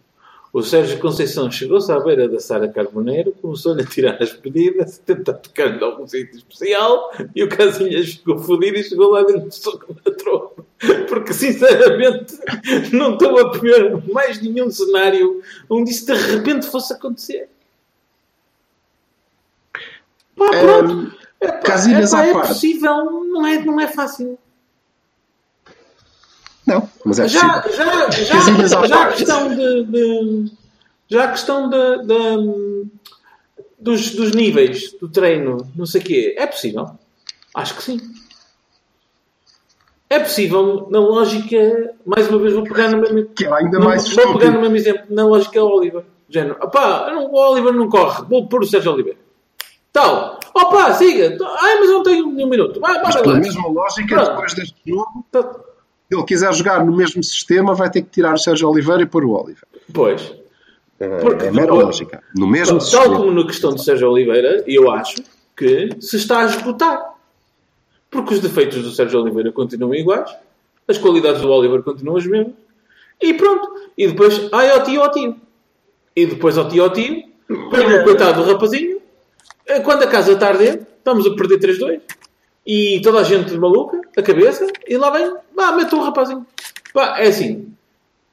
O Sérgio Conceição chegou-se à beira da Sara Carboneiro, começou-lhe a tirar as pedidas, tentar tocar-lhe algum sítio especial, e o Casilhas ficou fodido e chegou lá dentro do soco na tromba. Porque, sinceramente, não estou a ver mais nenhum cenário onde isso de repente fosse acontecer. Pá, pronto. É, pá, é, pá, é possível, não é, não é fácil. Não, mas é Já, possível. já, já, já a questão de, de- já a questão de, de- dos, dos níveis do treino, não sei o quê, é possível. Acho que sim. É possível, na lógica, mais uma vez vou pegar no mesmo, Que é ainda não, mais vou pegar no mesmo exemplo, na lógica Oliver. Género, opá, não- o Oliver não corre, vou pôr o Sérgio Oliveira. Tal, opá, siga, ai, mas eu não tenho nenhum minuto, vai, Mas bora pela mesma lógica, Pronto. depois deste jogo, Tá- ele quiser jogar no mesmo sistema, vai ter que tirar o Sérgio Oliveira e pôr o Oliver. Pois, É, Porque é mera depois- lógica. No mesmo Tal sistema. como na questão de Sérgio Oliveira, eu acho que se está a esgotar. Porque os defeitos do Sérgio Oliveira continuam iguais, as qualidades do Oliver continuam as mesmas, e pronto. E depois, ai, ó tio, ó tio. E depois, ó tio, ó tio, põe o coitado do rapazinho, eh, quando a casa está a arder, estamos a perder 3-2, e toda a gente maluca, a cabeça, e lá vem, vá, mete o rapazinho. Pá, é assim,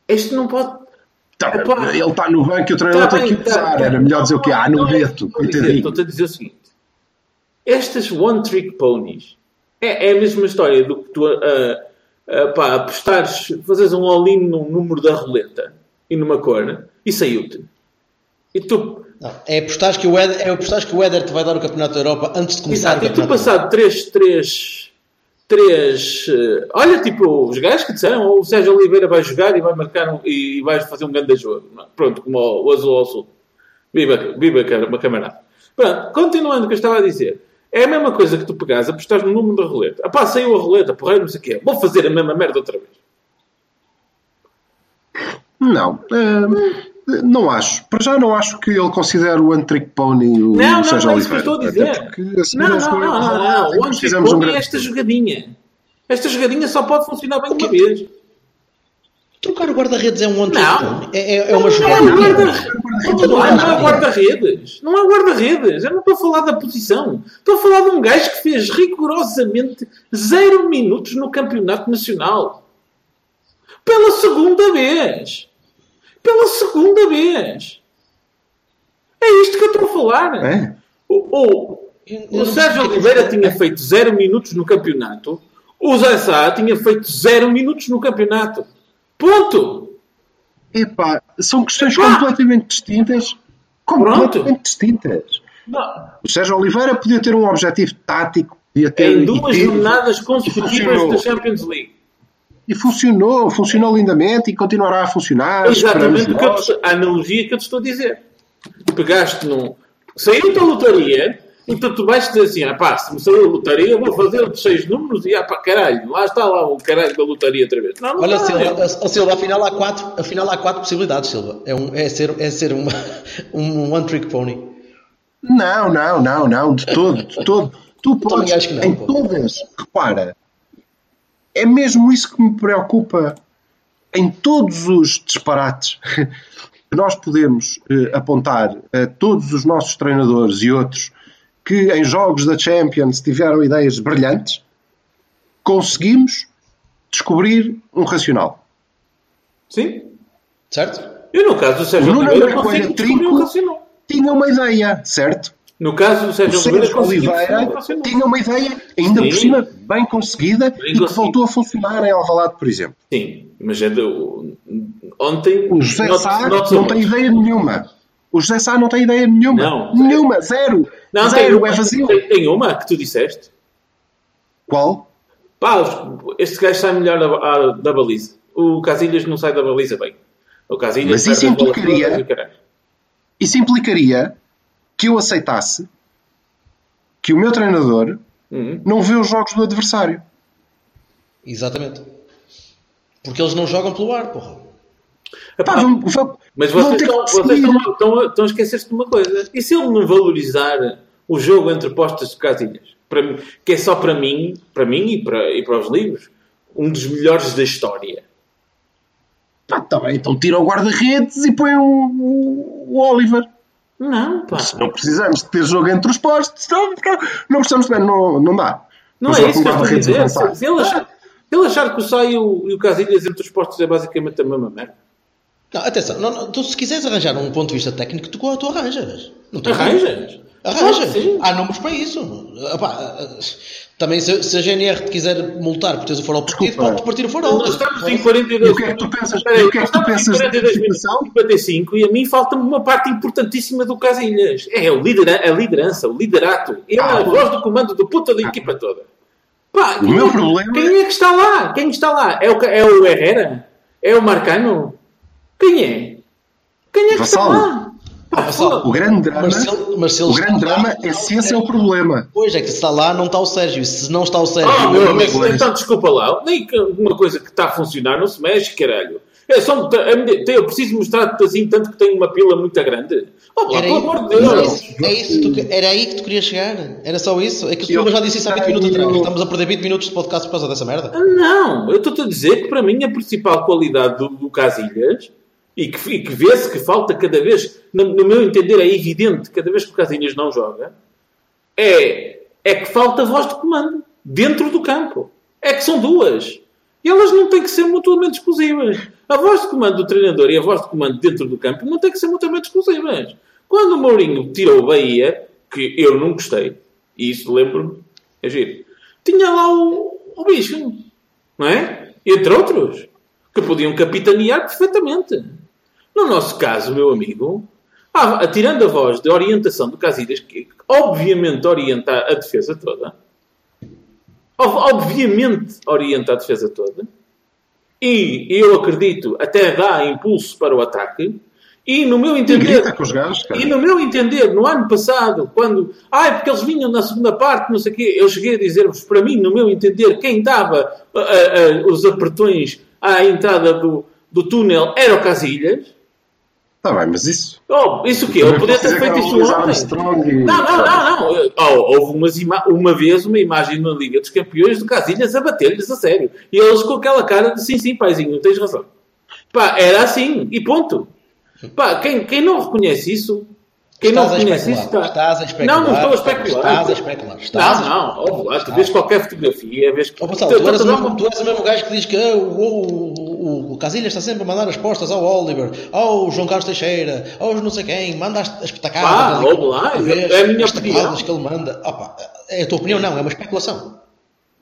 este não pode Tá, Epá. ele está no banco e o treinador Tá tem que usar. tá- Era melhor dizer o quê? Ah, no Não é dizer. coitadinho. Estou-te a dizer o seguinte: estas one-trick ponies é, é a mesma história do que tu ah, ah, pá, apostares, fazeres um all-in num número da roleta e numa cor e saiu-te. E tu, Não, é apostares que o Éder, é apostares que o Éder te vai dar o Campeonato da Europa antes de começar exato, o e tu Campeonato da Europa. passado 3, 3, 3 olha, tipo, os gajos que disseram o Sérgio Oliveira vai jogar e vai marcar um, e vai fazer um grande jogo. Pronto, como o, azul ao sul. Viva, viva uma camarada. Pronto, continuando o que eu estava a dizer. É a mesma coisa que tu pegares, apostares no número da roleta. Ah pá, saiu a roleta, porreiro, não sei o quê. Vou fazer a mesma merda outra vez. Não. hum, Não acho. Para já não acho que ele considere o One Trick Pony o Não, não, Sérgio não é isso que eu estou a Oliveira. dizer. Até porque, assim, Não, não, não, não, fomos- não. O One fizemos um é esta jogadinha. Esta jogadinha só pode funcionar bem uma vez. Trocar o guarda-redes é um one Não. É, é, é uma Não é jogada. guarda- Não é, não é guarda-redes. Não é guarda-redes. Eu não estou a falar da posição. Estou a falar de um gajo que fez rigorosamente zero minutos no campeonato nacional. Pela segunda vez. Pela segunda vez. É isto que eu estou a falar. É? O, o, o Sérgio Oliveira tinha feito zero minutos no campeonato. O Zé Sá tinha feito zero minutos no campeonato. Ponto. Epá, são questões Pá! completamente distintas. Completamente distintas. Não. O Sérgio Oliveira podia ter um objetivo tático, podia ter Em duas jornadas consecutivas da Champions League. E funcionou, funcionou lindamente e continuará a funcionar. Exatamente eu a analogia que eu te estou a dizer. Pegaste num. Saiu da lotaria, então tu vais dizer assim: ah pá, se me saiu a lotaria, vou fazer os seis números e ah pá, caralho, lá está lá o caralho da lotaria outra vez. Não, não Olha. Silva, a- a Silva, afinal há quatro, afinal há quatro possibilidades, Silva. É, um, é ser, é ser uma, um one trick pony. Não, não, não, não, de todo, de todo. Tu podes, acho que não, em pô. todas, repara, é mesmo isso que me preocupa em todos os disparates que nós podemos eh, apontar a todos os nossos treinadores e outros que em jogos da Champions tiveram ideias brilhantes, conseguimos descobrir um racional. Sim. Certo? Eu, no caso do Sérgio O Nuno Oliveira, Trinco- um racional. Tinha uma ideia, certo? No caso do O Sérgio Oliveira, Sérgio Oliveira racional. tinha uma ideia, ainda Sim. por cima, bem conseguida Bem e que conseguido. voltou a funcionar em Alvalade, por exemplo. Sim, mas é do... ontem. O José not- Sá not não tem ideia nenhuma. O José Sá não tem ideia nenhuma. Não. Nenhuma, zero. Não, tem zero, uma, é vazio. Tem, tem uma que tu disseste. Qual? Pá, este gajo sai melhor da, da baliza. O Casilhas não sai da baliza bem. O Casilhas Mas isso implicaria-. Isso implicaria que eu aceitasse que o meu treinador Uhum. não vê os jogos do adversário. Exatamente. Porque eles não jogam pelo ar, porra. Epá, Pá, vamos- vamos- mas vão vocês, ter estão, que vocês estão, estão, estão a esquecer-se de uma coisa. E se ele não valorizar o jogo entre postas de Casilhas? Para que é só para mim, para mim e para, e para os livros, um dos melhores da história. Pá, tá bem, então tira o guarda-redes e põe o, o- o Oliver. Não, pá. Não precisamos de ter jogo entre os postos. Não, não precisamos de não, não dá. Não Mas é isso que eu estou a dizer. Se, se ele achar, se ele achar que o Sai e o, e o Casilhas entre os postos é basicamente a mesma merda. Não, atenção, não, não, tu se quiseres arranjar um ponto de vista técnico, tu, tu arranjas. Não Arranjas? Arranjas. Sim. Há números para isso. Também se, se a GNR te quiser multar por teres o farol partido, Desculpa. pode partir o farol. Nós estamos em 42 E o que é que tu pensas- Espera aí, e o que é que tu pensas da 42 minutos situação? e 55 e a mim falta-me uma parte importantíssima do Casilhas. É o lidera a liderança, o liderato. Ele é Ah, a voz do comando do puta da equipa toda. Pá, O meu problema Quem é que está lá? Quem está lá? É o, é o Herrera? É o Marcano? Quem é? Quem é que Vassalo. está lá? Vassalo. O grande drama, se ele o grande lá- drama é se esse é o problema. Pois é que se está lá, não está o Sérgio. Se não está o Sérgio, Ah, meu é amigo, então desculpa lá. Nem que uma coisa que está a funcionar não se mexe, caralho. É só, minha- eu preciso mostrar-te assim tanto que tenho uma pila muito grande. Oh, Era, pelo aí- amor de era Deus. isso, é isso que tu era aí que tu querias chegar. Era só isso. É que o Eu já disse isso há 20 minutos atrás. Estamos a perder 20 minutos de podcast por causa dessa merda. Ah, Não, eu estou-te a dizer que para mim a principal qualidade do, do Casilhas e que, e que vê-se que falta cada vez, no, no meu entender é evidente, cada vez que o Casilhas não joga, é, é que falta voz de comando dentro do campo. É que são duas. E elas não têm que ser mutuamente exclusivas. A voz de comando do treinador e a voz de comando dentro do campo não têm que ser mutuamente exclusivas. Quando o Mourinho tirou o Bahia, que eu não gostei, e isso lembro-me, é giro, tinha lá o, o bicho, não é? Entre outros, que podiam capitanear perfeitamente. No nosso caso, meu amigo, há- tirando a voz de orientação do Casilhas, que obviamente orienta a defesa toda, ob- obviamente orienta a defesa toda, e eu acredito até dá impulso para o ataque, e no meu entender, cara. e no meu entender, no ano passado, quando. Ai, porque eles vinham na segunda parte, não sei o quê, eu cheguei a dizer-vos, para mim, no meu entender, quem dava ah, ah, os apertões à entrada do, do túnel era o Casilhas. Está bem, mas isso. Oh, isso o quê? Ele podia ter feito o isso ontem. E- Não, não, não, não. Oh, houve umas ima- uma vez uma imagem na Liga dos Campeões do Casilhas a bater-lhes a sério. E eles com aquela cara de sim, sim, paizinho, tens razão. Pá, era assim, e ponto. Pá, quem, quem não reconhece isso, quem Estás não reconhece isso está. Estás a especular. Não, não estou a especular. Estás a especular. Estás Não, a não, lá, tu vês qualquer fotografia, vês. Ó, Gonçalo, Tu- tu, tu- eras tu mesmo, uma- tu és o mesmo gajo que diz que o, o, o, Casilhas está sempre a mandar as postas ao Oliver, ao João Carlos Teixeira, aos não sei quem, manda as, as petacadas. Ah, ouve lá, é a minha as opinião. que ele manda. Opa, é a tua opinião, não, é uma especulação.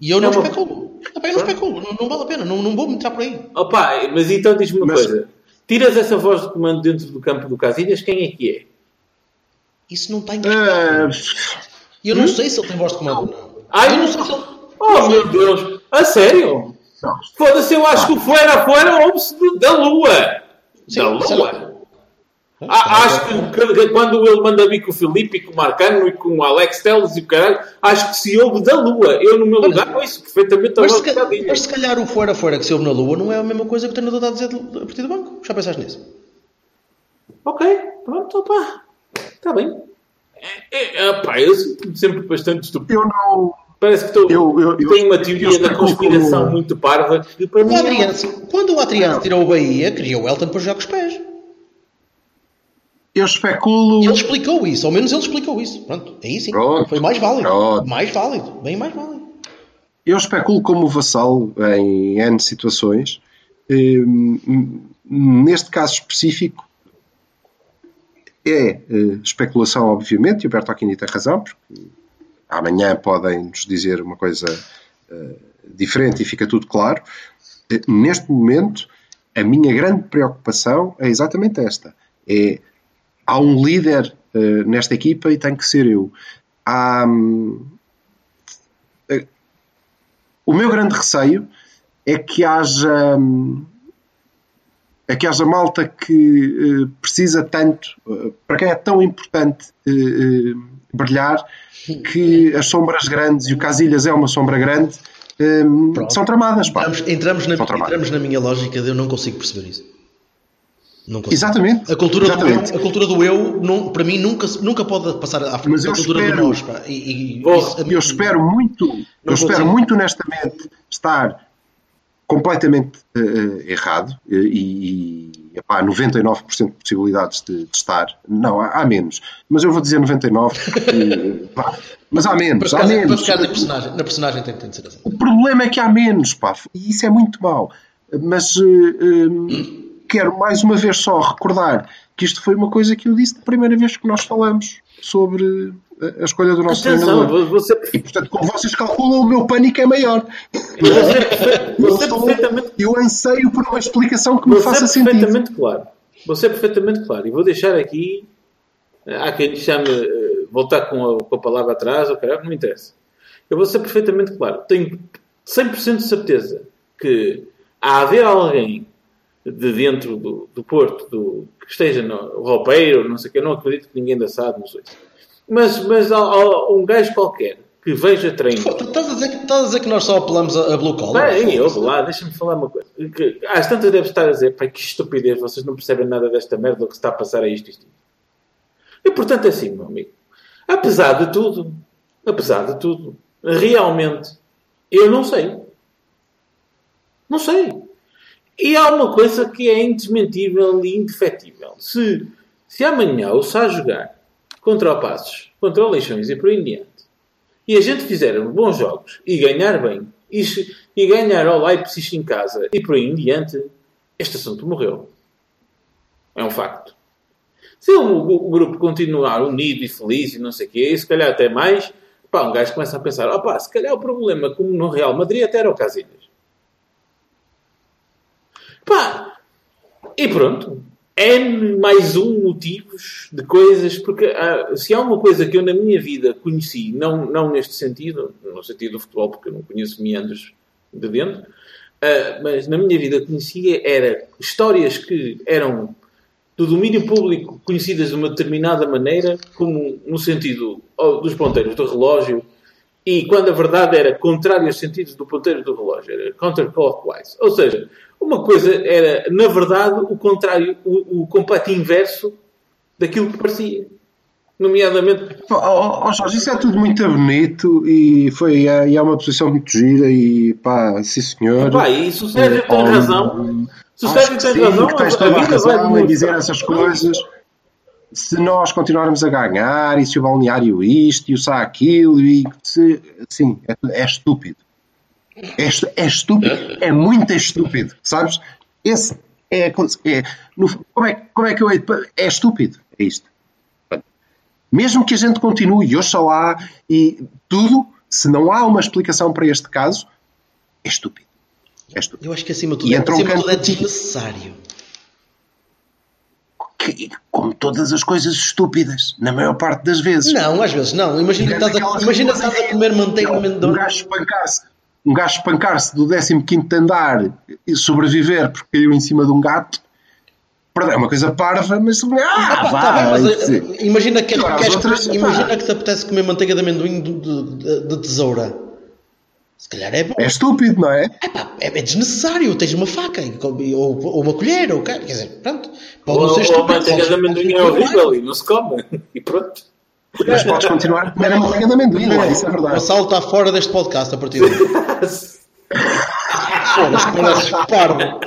E eu não É uma- especulo. Eu não especulo, não, não vale a pena, não, não vou me entrar por aí. Opa, mas então diz-me uma Mas- coisa: tiras essa voz de comando dentro do campo do Casilhas, quem é que é? Isso não está em Ah, E eu não sei se ele tem voz de comando ou não. Ai, eu não sei se ele... Oh meu Deus! A sério? Foda-se, eu acho que o fora fora ouve-se de- da Lua! Sim, da Lua! Ah, acho que, quando ele manda vir com o Filipe e com o Marcano e com o Alex Telles e o caralho, acho que se ouve da Lua. Eu, no meu lugar, ouço perfeitamente a Mas se, de ca- Cadinha. mas se calhar o fora fora que se ouve na lua não é a mesma coisa que o treinador está a dizer do- a partir do banco. Já pensaste nisso? Ok, pronto, opá. Está bem. É, é, opá, eu sinto-me sempre bastante estúpido. Eu não. Parece que estou, Eu- eu- tenho uma teoria da conspiração como- muito parva que para mim O é- Adriano, quando o Adriano tirou o Bahia, queria o Elton para jogar com os pés. Eu especulo. E ele explicou isso, ao menos ele explicou isso. Pronto, aí sim. Pronto. Foi mais válido. Pronto. Mais válido, bem mais válido. Eu especulo como vassalo em N situações. Hum, Neste caso específico, é eh, especulação, obviamente, e o Berto Aquini tem razão, porque amanhã podem nos dizer uma coisa eh, diferente e fica tudo claro. Eh, Neste momento, a minha grande preocupação é exatamente esta: é há um líder eh, nesta equipa e tem que ser eu. Há, hum, o meu grande receio é que haja hum, é que haja malta que eh, precisa tanto, eh, para quem é tão importante eh, brilhar, que as sombras grandes, e o Casilhas é uma sombra grande, são tramadas. Entramos, entramos, na, São trabalho. entramos na minha lógica de eu não consigo perceber isso. Exatamente. A cultura, do Exatamente. eu, a cultura do eu, não, para mim, nunca, nunca pode passar à frente Mas da cultura espero- do nós. Pá. E, e, Vou- isso Eu espero muito, eu espero muito honestamente estar completamente eh, errado eh, e, e epá, 99% de possibilidades de, de estar. Não, há, há menos. Mas eu vou dizer 99%. eh, pá, mas há Para menos, há menos. ficar na personagem, na personagem tem, tem de ser assim. O problema é que há menos, pá, e isso é muito mau. Mas eh, quero mais uma vez só recordar que isto foi uma coisa que eu disse da primeira vez que nós falamos sobre a escolha do nosso Atenção, treinador. você, E portanto, como vocês calculam, o meu pânico é maior. você, Eu, você estou- perfeitamente eu anseio por uma explicação que me Você faça é sentido. perfeitamente claro. Você é perfeitamente claro. E vou deixar aqui. eh, Há quem chame. eh, voltar com a, com a palavra atrás, ou caralho, não me interessa. Eu vou ser perfeitamente claro. Tenho 100% de certeza que há haver alguém de dentro do, do Porto do, que esteja no roupeiro, não sei o que, eu não acredito que ninguém da SAD nos ouça. Mas, mas há, há um gajo qualquer que veja treino. Estás a, dizer, que- estás a dizer que nós só apelamos a, a Blue Collar? Bem, ouve lá, deixa-me falar uma coisa. Que, às tantas deve estar a dizer, pai, que estupidez, vocês não percebem nada desta merda, o que se está a passar a isto, isto. isto." E portanto é assim, meu amigo. Apesar de tudo, apesar de tudo, realmente, eu não sei. Não sei. E há uma coisa que é indesmentível e indefetível. Se, se amanhã o Sá jogar contra o Passos, contra o Leixões e por aí em diante, e a gente fizer bons jogos e ganhar bem, e, e ganhar ao Leipzig em casa e por aí em diante, este assunto morreu. É um facto. Se o, o grupo continuar unido e feliz e não sei o quê, e se calhar até mais, pá, um gajo começa a pensar, opá, se calhar o problema como no Real Madrid até era o Casilhas. Pá, e pronto. N mais um motivos de coisas, porque ah, se há uma coisa que eu na minha vida conheci, não, não neste sentido, no sentido do futebol, porque eu não conheço meandros de dentro, ah, mas na minha vida conhecia era histórias que eram do domínio público conhecidas de uma determinada maneira, como no sentido oh, dos ponteiros do relógio E quando a verdade era contrária aos sentidos do ponteiro do relógio, era counterclockwise. Ou seja, uma coisa era, na verdade, o contrário, o, o completo inverso daquilo que parecia. Nomeadamente, ó, ó, Jorge, isso é tudo muito bonito e, foi, é, e é uma posição muito gira e pá, sim senhor. pá, e se o Sérgio tem Hum, razão, se o Sérgio tem sim, razão, a a vida vai razão em dizer essas coisas. Se nós continuarmos a ganhar e se o balneário isto e o sá aquilo e se, sim, é, é estúpido. É, é estúpido. É muito estúpido, sabes? Esse é, é no- como, é, como é que eu É estúpido. É isto. Mesmo que a gente continue, oxalá e tudo, se não há uma explicação para este caso, é estúpido. É estúpido. Eu acho que acima de E tudo, um acima de tudo é desnecessário. Que- como todas as coisas estúpidas, na maior parte das vezes. Não, às vezes não. Imagina que estás imagina que estás a comer manteiga de Um gajo espancar-se um gajo espancar-se do 15 andar e sobreviver porque caiu em cima de um gato. Perdão, é uma coisa parva, mas. Ah, Pá, vá, tá bem, mas, imagina que pá. imagina que te apetece comer manteiga de amendoim de- de- de tesoura. Se calhar é bom. É estúpido, não é? Epá, é, é desnecessário. Tens uma faca ou, ou uma colher, ou, quer quer dizer, pronto. Pode Ou, não ser ou a estúpido. manteiga de amendoim é horrível e não se come. E pronto. Mas podes continuar a comer a manteiga de amendoim, não é? Isso é O verdade. Vassalo está fora deste podcast a partir de Foda-se, que pareces parvo.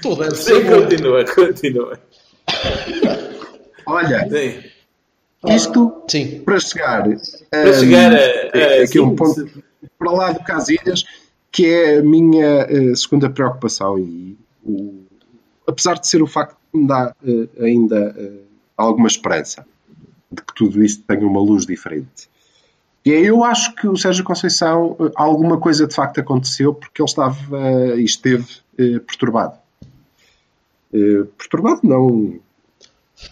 Tu deve Sim, continua, continua. Olha, Sim. isto Sim. para chegar, Para hum, chegar a, é a aqui um sim, ponto para lá do Casilhas, que é a minha eh, segunda preocupação e o- apesar de ser o facto que me dá eh, ainda eh, alguma esperança de que tudo isto tenha uma luz diferente. E eu acho que o Sérgio Conceição, alguma coisa de facto aconteceu porque ele estava e esteve perturbado. Perturbado não.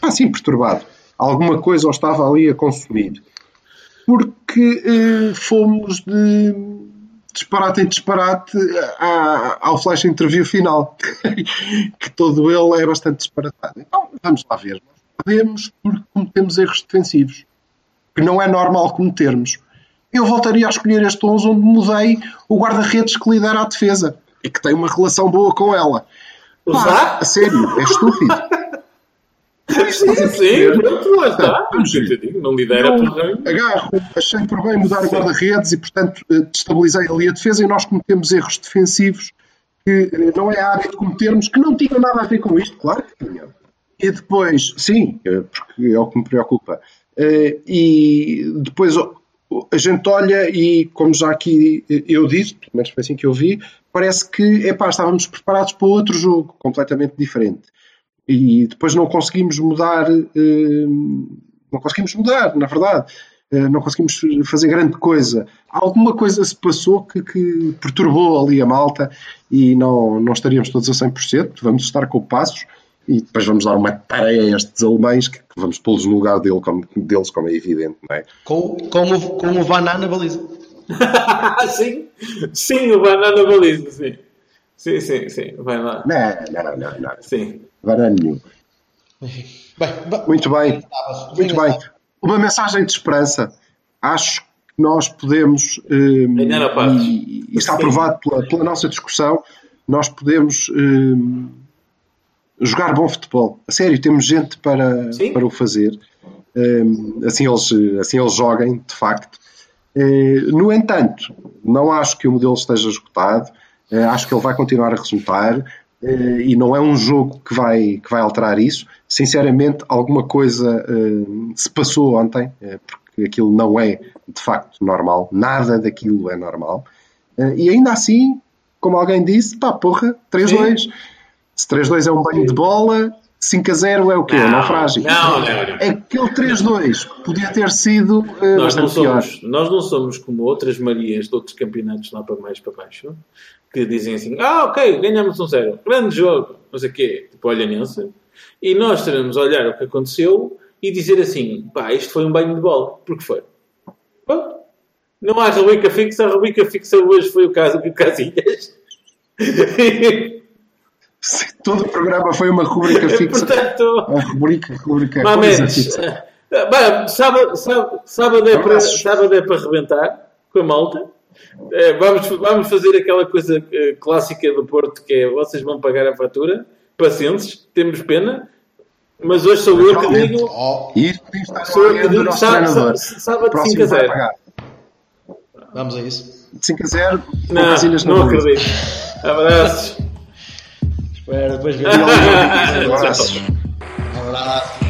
Ah, sim, perturbado. Alguma coisa o estava ali a consumir. Porque eh, fomos de disparate em disparate à- ao flash interview final. que todo ele é bastante disparatado. Então, vamos lá ver. Nós perdemos porque cometemos erros defensivos. Que não é normal cometermos. Eu voltaria a escolher este 11 onde mudei o guarda-redes que lidera a defesa. E que tem uma relação boa com ela. Pá, a sério, é estúpido. Sim, sim, pronto, lá está. Não lidera agarro, achei por bem mudar o guarda-redes e, portanto, eh, destabilizei ali a defesa e nós cometemos erros defensivos que eh, não é hábito cometermos, que não tinham nada a ver com isto, claro que tinham. E depois, sim, eh, porque é o que me preocupa. E depois a gente olha e, como já aqui eu disse, pelo menos foi assim que eu vi, parece que epá, estávamos preparados para outro jogo completamente diferente e depois não conseguimos mudar, eh, não conseguimos mudar, na verdade, Eh, não conseguimos fazer grande coisa. Alguma coisa se passou que, que perturbou ali a malta e não, não estaríamos todos a 100%, vamos estar com passos e depois vamos dar uma tarefa a estes alemães que, que vamos pô-los no lugar dele, como, deles, como é evidente, não é? Com, com, o, com o Vaná na baliza. Sim. Sim, o banana baliza, sim. Sim, sim, sim. Vai lá. Não, não, não, não. Sim. Ba- Muito bem. Muito bem. Uma mensagem de esperança. Acho que nós podemos, a paz. e, e está aprovado pela, pela nossa discussão, nós podemos hum, jogar bom futebol. A sério, temos gente para, Sim. para o fazer. Hum, assim, eles, assim eles joguem, de facto. Eh, no entanto, não acho que o modelo esteja esgotado. Eh, acho que ele vai continuar a resultar. Eh, e não é um jogo que vai, que vai alterar isso. Sinceramente, alguma coisa eh, se passou ontem, eh, porque aquilo não é de facto normal. Nada daquilo é normal. E ainda assim, como alguém disse, pá, porra, 3-2. Se 3-2 é um banho de bola, 5-0 é o quê? É Não, naufrágio. não, não, não. Aquele 3-2 podia ter sido eh, Nós não, pior. somos, nós não somos como outras Marias de outros campeonatos lá para mais para baixo que dizem assim: Ah, ok, ganhamos um zero, grande jogo, não sei o quê, tipo olhanense. E nós teremos a olhar o que aconteceu e dizer assim: pá, isto foi um banho de bola, porque foi. Não há rubrica fixa, a rubrica fixa hoje foi o caso do Casilhas. Se todo o programa foi uma rubrica fixa. Portanto, Uma rubrica, rubrica, Mamedes, sábado, sábado, sábado, é para, sábado é para rebentar, com a malta. Eh, vamos, vamos fazer aquela coisa eh, clássica do Porto que é vocês vão pagar a fatura, pacientes, temos pena, mas hoje sou eu que digo. Oh, E isto podia estar Sou eu que digo sábado, sábado, sábado O próximo 5 a vai 0. pagar. vamos a isso. De 5 a 0, com Não, não acredito. Abraços. Espera, depois ver. Um abraço. Um abraço.